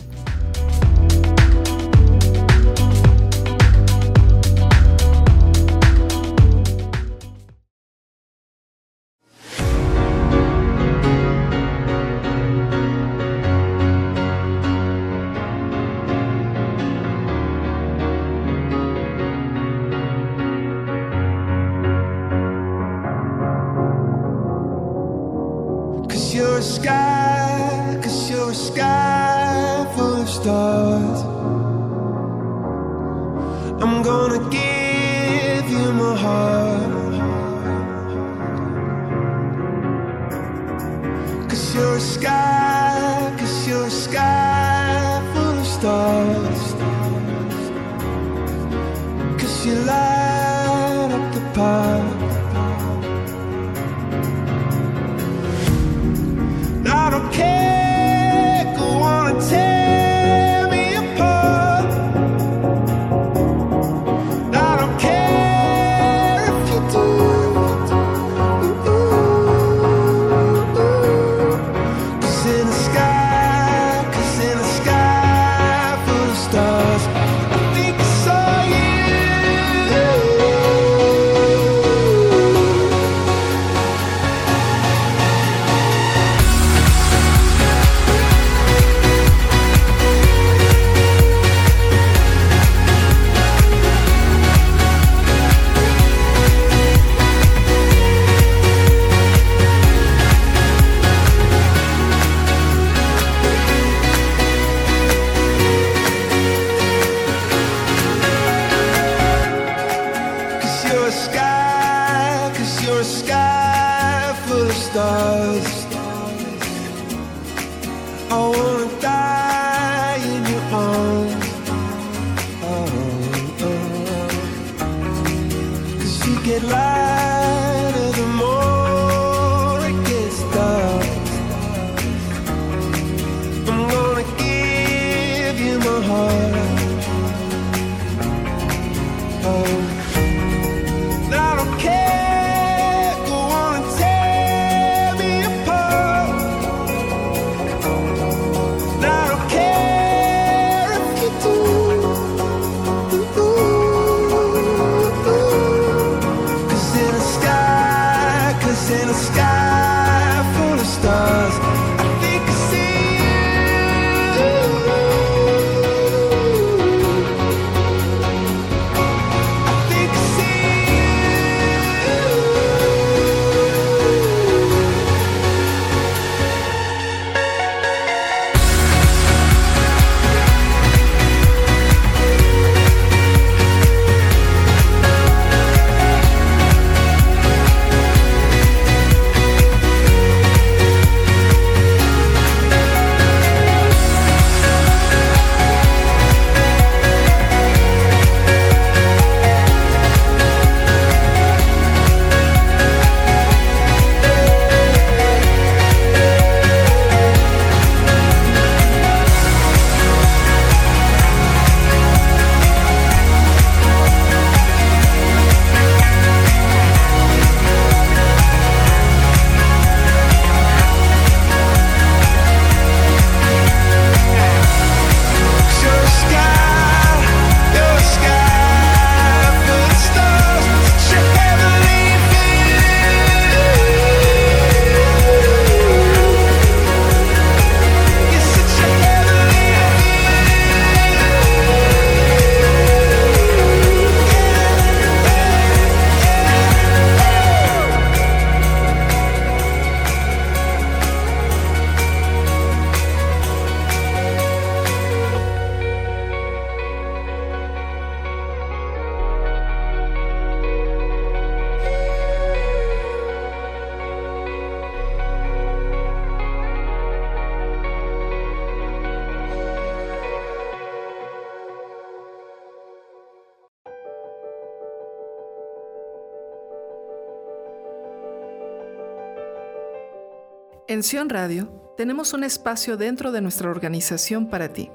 Radio tenemos un espacio dentro de nuestra organización para ti.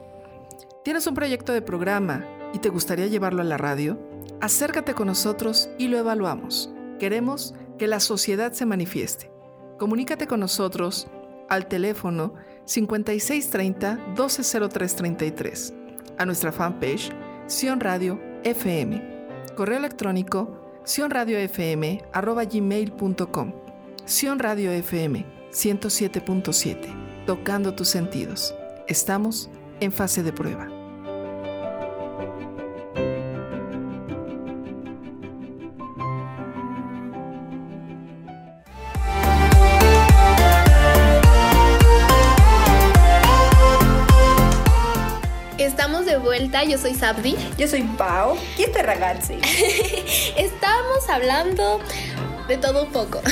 ¿Tienes un proyecto de programa y te gustaría llevarlo a la radio? Acércate con nosotros y lo evaluamos. Queremos que la sociedad se manifieste. Comunícate con nosotros al teléfono 5630-120333, a nuestra fanpage Sion Radio FM, correo electrónico sionradiofm.gmail.com Sion Radio FM 107.7, tocando tus sentidos. Estamos en fase de prueba. Estamos de vuelta, yo soy Sabdi. Yo soy Pau. Y este ragazzi. <laughs> Estamos hablando de todo un poco. <laughs>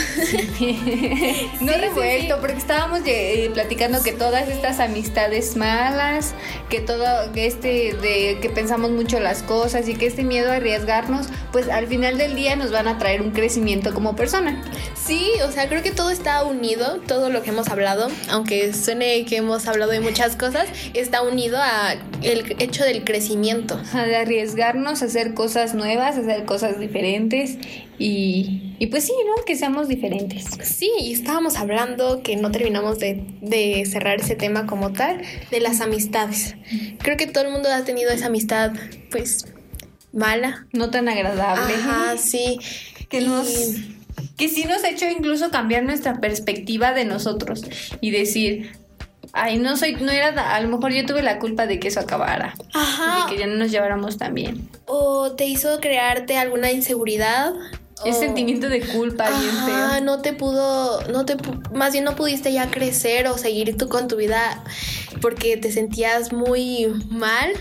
No Sí, revuelto, sí, porque estábamos eh, platicando que todas estas amistades malas, que todo este de que pensamos mucho las cosas y que este miedo a arriesgarnos, pues al final del día nos van a traer un crecimiento como persona. Sí, o sea, creo que todo está unido, todo lo que hemos hablado, aunque suene que hemos hablado de muchas cosas, está unido a el hecho del crecimiento. De arriesgarnos a hacer cosas nuevas, a hacer cosas diferentes y, y pues sí, ¿no? Que seamos diferentes. Sí, y estábamos hablando que no terminamos de, de cerrar ese tema como tal, de las amistades. Creo que todo el mundo ha tenido esa amistad, pues, mala. No tan agradable. Ajá, sí. que Y- nos que sí nos ha hecho incluso cambiar nuestra perspectiva de nosotros y decir ay no soy no era a lo mejor yo tuve la culpa de que eso acabara Ajá. de que ya no nos lleváramos tan bien O te hizo crearte alguna inseguridad. Ese o- sentimiento de culpa bien feo no te pudo, no te, más bien no pudiste ya crecer o seguir tú con tu vida porque te sentías muy mal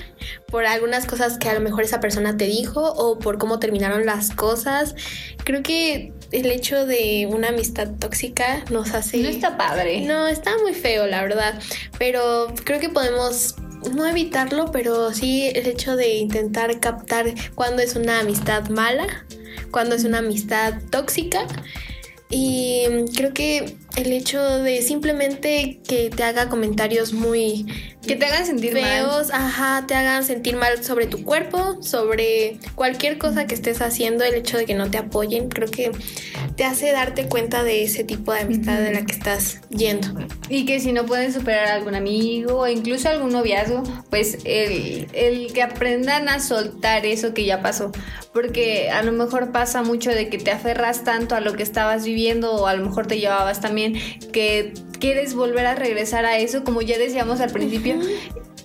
por algunas cosas que a lo mejor esa persona te dijo o por cómo terminaron las cosas. Creo que el hecho de una amistad tóxica nos hace... no está padre No, está muy feo, la verdad. Pero creo que podemos no evitarlo, pero sí el hecho de intentar captar cuándo es una amistad mala, cuándo es una amistad tóxica. Y creo que el hecho de simplemente que te haga comentarios muy que te hagan sentir mal feos, ajá, te hagan sentir mal sobre tu cuerpo, sobre cualquier cosa que estés haciendo, el hecho de que no te apoyen, creo que te hace darte cuenta de ese tipo de amistad de la que estás yendo. Y que si no pueden superar a algún amigo o incluso algún noviazgo, pues el, el que aprendan a soltar eso que ya pasó. Porque a lo mejor pasa mucho de que te aferras tanto a lo que estabas viviendo o a lo mejor te llevabas también que quieres volver a regresar a eso, como ya decíamos al principio.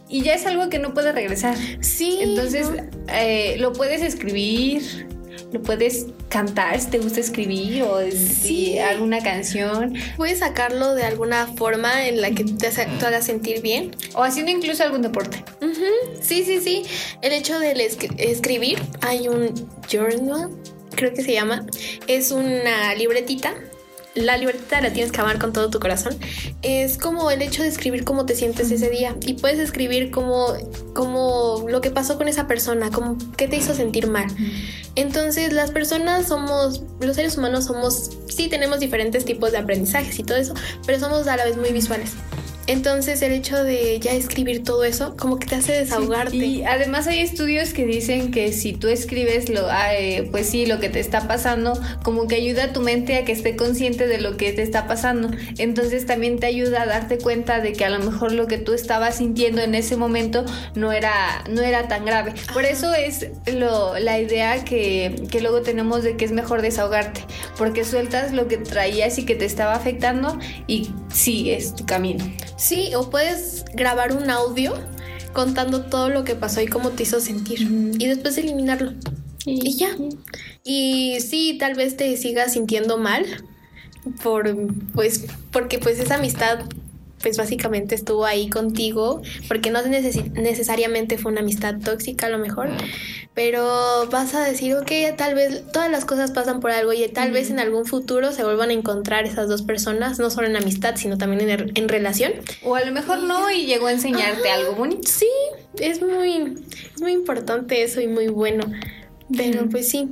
Y ya es algo que no puedes regresar. Sí. Entonces, ¿no? eh, lo puedes escribir, lo puedes cantar si te gusta escribir o Sí. alguna canción. puedes sacarlo de alguna forma en la que te, hace- te haga sentir bien. O haciendo incluso algún deporte. Ujú, Sí, sí, sí. El hecho de escribir, hay un journal, creo que se llama. Es una libretita. La libretita la tienes que amar con todo tu corazón. Es como el hecho de escribir cómo te sientes ese día. Y puedes escribir como, como lo que pasó con esa persona, como qué te hizo sentir mal. Entonces las personas somos, los seres humanos somos, sí tenemos diferentes tipos de aprendizajes y todo eso, pero somos a la vez muy visuales. Entonces el hecho de ya escribir todo eso como que te hace desahogarte. Y además hay estudios que dicen que si tú escribes lo, ah, eh, pues sí, lo que te está pasando, como que ayuda a tu mente a que esté consciente de lo que te está pasando. Entonces también te ayuda a darte cuenta de que a lo mejor lo que tú estabas sintiendo en ese momento no era, no era tan grave. Por eso es lo, la idea que, que luego tenemos de que es mejor desahogarte, porque sueltas lo que traías y que te estaba afectando y sigues tu camino. Sí, o puedes grabar un audio contando todo lo que pasó y cómo te hizo sentir y después eliminarlo. Y ya. Y sí, tal vez te sigas sintiendo mal por pues porque pues esa amistad pues básicamente estuvo ahí contigo, porque no necesariamente fue una amistad tóxica a lo mejor, pero vas a decir, ok, tal vez todas las cosas pasan por algo y tal vez en algún futuro se vuelvan a encontrar esas dos personas, no solo en amistad, sino también en, en relación. O a lo mejor no y llegó a enseñarte Ajá. algo bonito. Sí, es muy, es muy importante eso y muy bueno. Pero pues sí.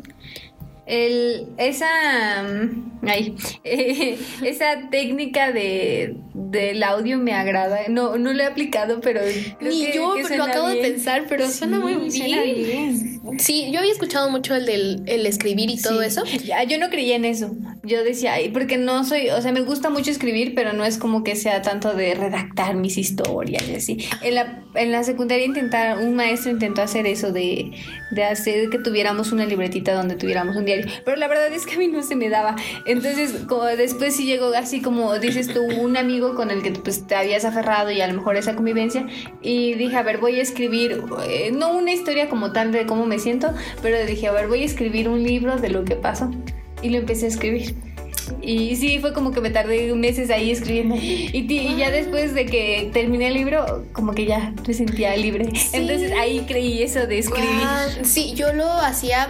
El, esa, mm, ay, eh, <laughs> esa técnica de, del audio me agrada. No, no lo he aplicado, pero creo Ni que- yo que lo acabo de pensar, pero suena muy bien. suena bien. Sí, yo había escuchado mucho el del el escribir y todo eso. Ya, yo no creía en eso. Yo decía, ay, porque no soy, o sea, me gusta mucho escribir, pero no es como que sea tanto de redactar mis historias y así. En la, en la secundaria intentar, un maestro intentó hacer eso de, de hacer que tuviéramos una libretita donde tuviéramos un diario. Pero la verdad es que a mí no se me daba. Entonces, como después sí llegó así como dices tú, un amigo con el que pues te habías aferrado y a lo mejor esa convivencia. Y dije, a ver, voy a escribir, eh, no una historia como tal de cómo me siento, pero dije, a ver, voy a escribir un libro de lo que pasó. Y lo empecé a escribir. Y sí, fue como que me tardé meses ahí escribiendo. Y, y ya después de que terminé el libro, como que ya me sentía libre. Entonces ahí creí eso de escribir. Guau, Sí, yo lo hacía.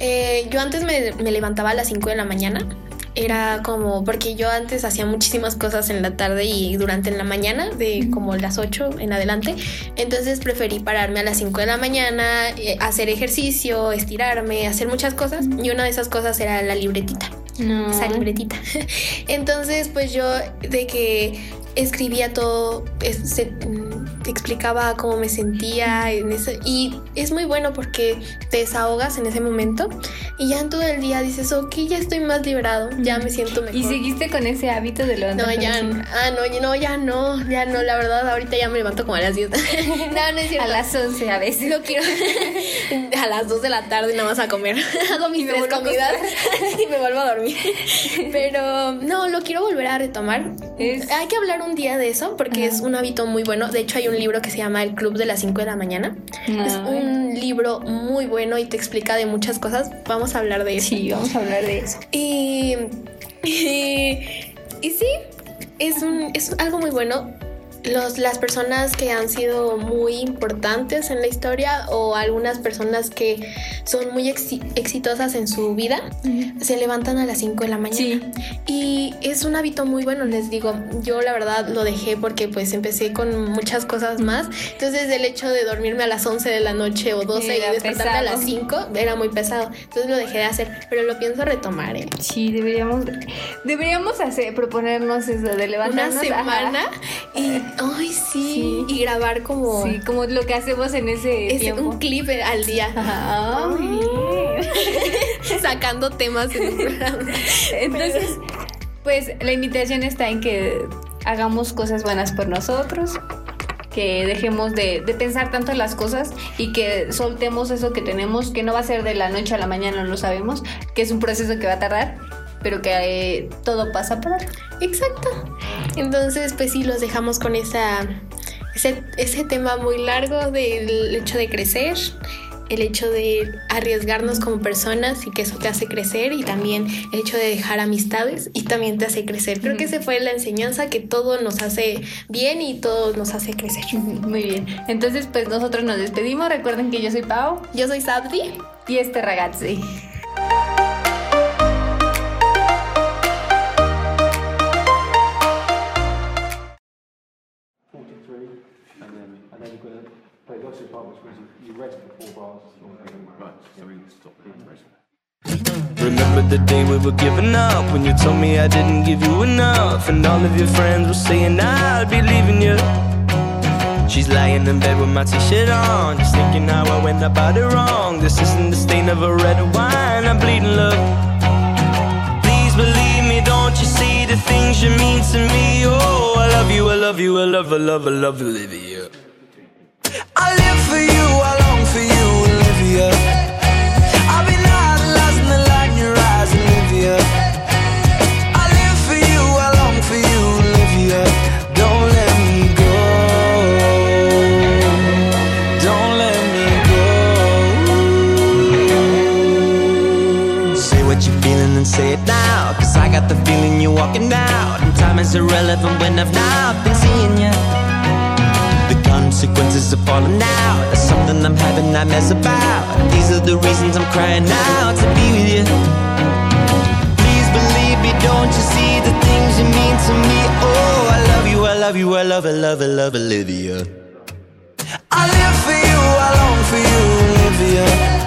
Eh, yo antes me, me levantaba a las 5 de la mañana. Era como, porque yo antes hacía muchísimas cosas en la tarde y durante en la mañana, de como las 8 en adelante. Entonces preferí pararme a las 5 de la mañana, eh, hacer ejercicio, estirarme, hacer muchas cosas. Y una de esas cosas era la libretita No. esa libretita. <laughs> Entonces, pues yo de que escribía todo, se- explicaba cómo me sentía en ese- y es muy bueno porque te desahogas en ese momento y ya en todo el día dices, ok, ya estoy más liberado, ya me siento mejor. ¿Y seguiste con ese hábito de No, levantarte? ya, cinco? ah, no, ya- no, ya no, ya no, la verdad, ahorita ya me levanto como a las 10. <laughs> no, no es cierto. A las 11 a veces. No quiero <laughs> a las 2 de la tarde nada más a comer. Hago mis tres comidas <laughs> y me vuelvo a dormir. Pero no, lo quiero volver a retomar. Es- Hay que hablar un día de eso porque es un hábito muy bueno. De hecho, hay un libro que se llama El Club de las 5 de la mañana. Es un libro muy bueno y te explica de muchas cosas. Vamos a hablar de eso. Sí, vamos a hablar de eso. Y, y, y sí, es, un, es algo muy bueno. Los, las personas que han sido muy importantes en la historia o algunas personas que son muy exi- exitosas en su vida se levantan a las 5 de la mañana. Sí. Y es un hábito muy bueno, les digo. Yo la verdad lo dejé porque pues empecé con muchas cosas más. Entonces el hecho de dormirme a las 11 de la noche o 12 Era y despertarme a las 5 era muy pesado. Entonces lo dejé de hacer, pero lo pienso retomar. ¿eh? Sí, deberíamos, deberíamos hacer, proponernos eso de Una levantarnos. ajá. semana y, ay, sí, Sí. y grabar como Sí, como lo que hacemos en ese tiempo. un clip al día. Ajá. <laughs> Sacando temas en el programa. Entonces, pues la invitación está en que hagamos cosas buenas por nosotros, que dejemos de, de pensar tanto en las cosas y que soltemos eso que tenemos, que no va a ser de la noche a la mañana, lo sabemos, que es un proceso que va a tardar, pero que eh, todo pasa por algo. Exacto. Entonces, pues sí, los dejamos con esa, ese, ese tema muy largo del hecho de crecer, el hecho de arriesgarnos como personas y que eso te hace crecer y también el hecho de dejar amistades y también te hace crecer. Creo que esa fue la enseñanza que todo nos hace bien y todo nos hace crecer. Muy bien. Entonces, pues nosotros nos despedimos. Recuerden que yo soy Pau Yo soy Sabdi. y este ragazzi. You're going to play those two which means you, you rest for four bars. Right, so we can stop the rest. Remember the day we were giving up when you told me I didn't give you enough, and all of your friends were saying I'll be leaving you. She's lying in bed with my t-shirt on, just thinking how I went about it wrong. This isn't the stain of a red wine, I'm bleeding love. Please believe me, don't you see the things you mean to me? Oh, I love you, I love you, I love, I love, I love Olivia. I you're walking out. And time is irrelevant when I've not been seeing you. The consequences of falling out. That's something I'm having nightmares about. These are the reasons I'm crying out to be with you. Please believe me, don't you see the things you mean to me? Oh, I love you, I love you, I love, I love, I love Olivia. I live for you, I long for you, Olivia.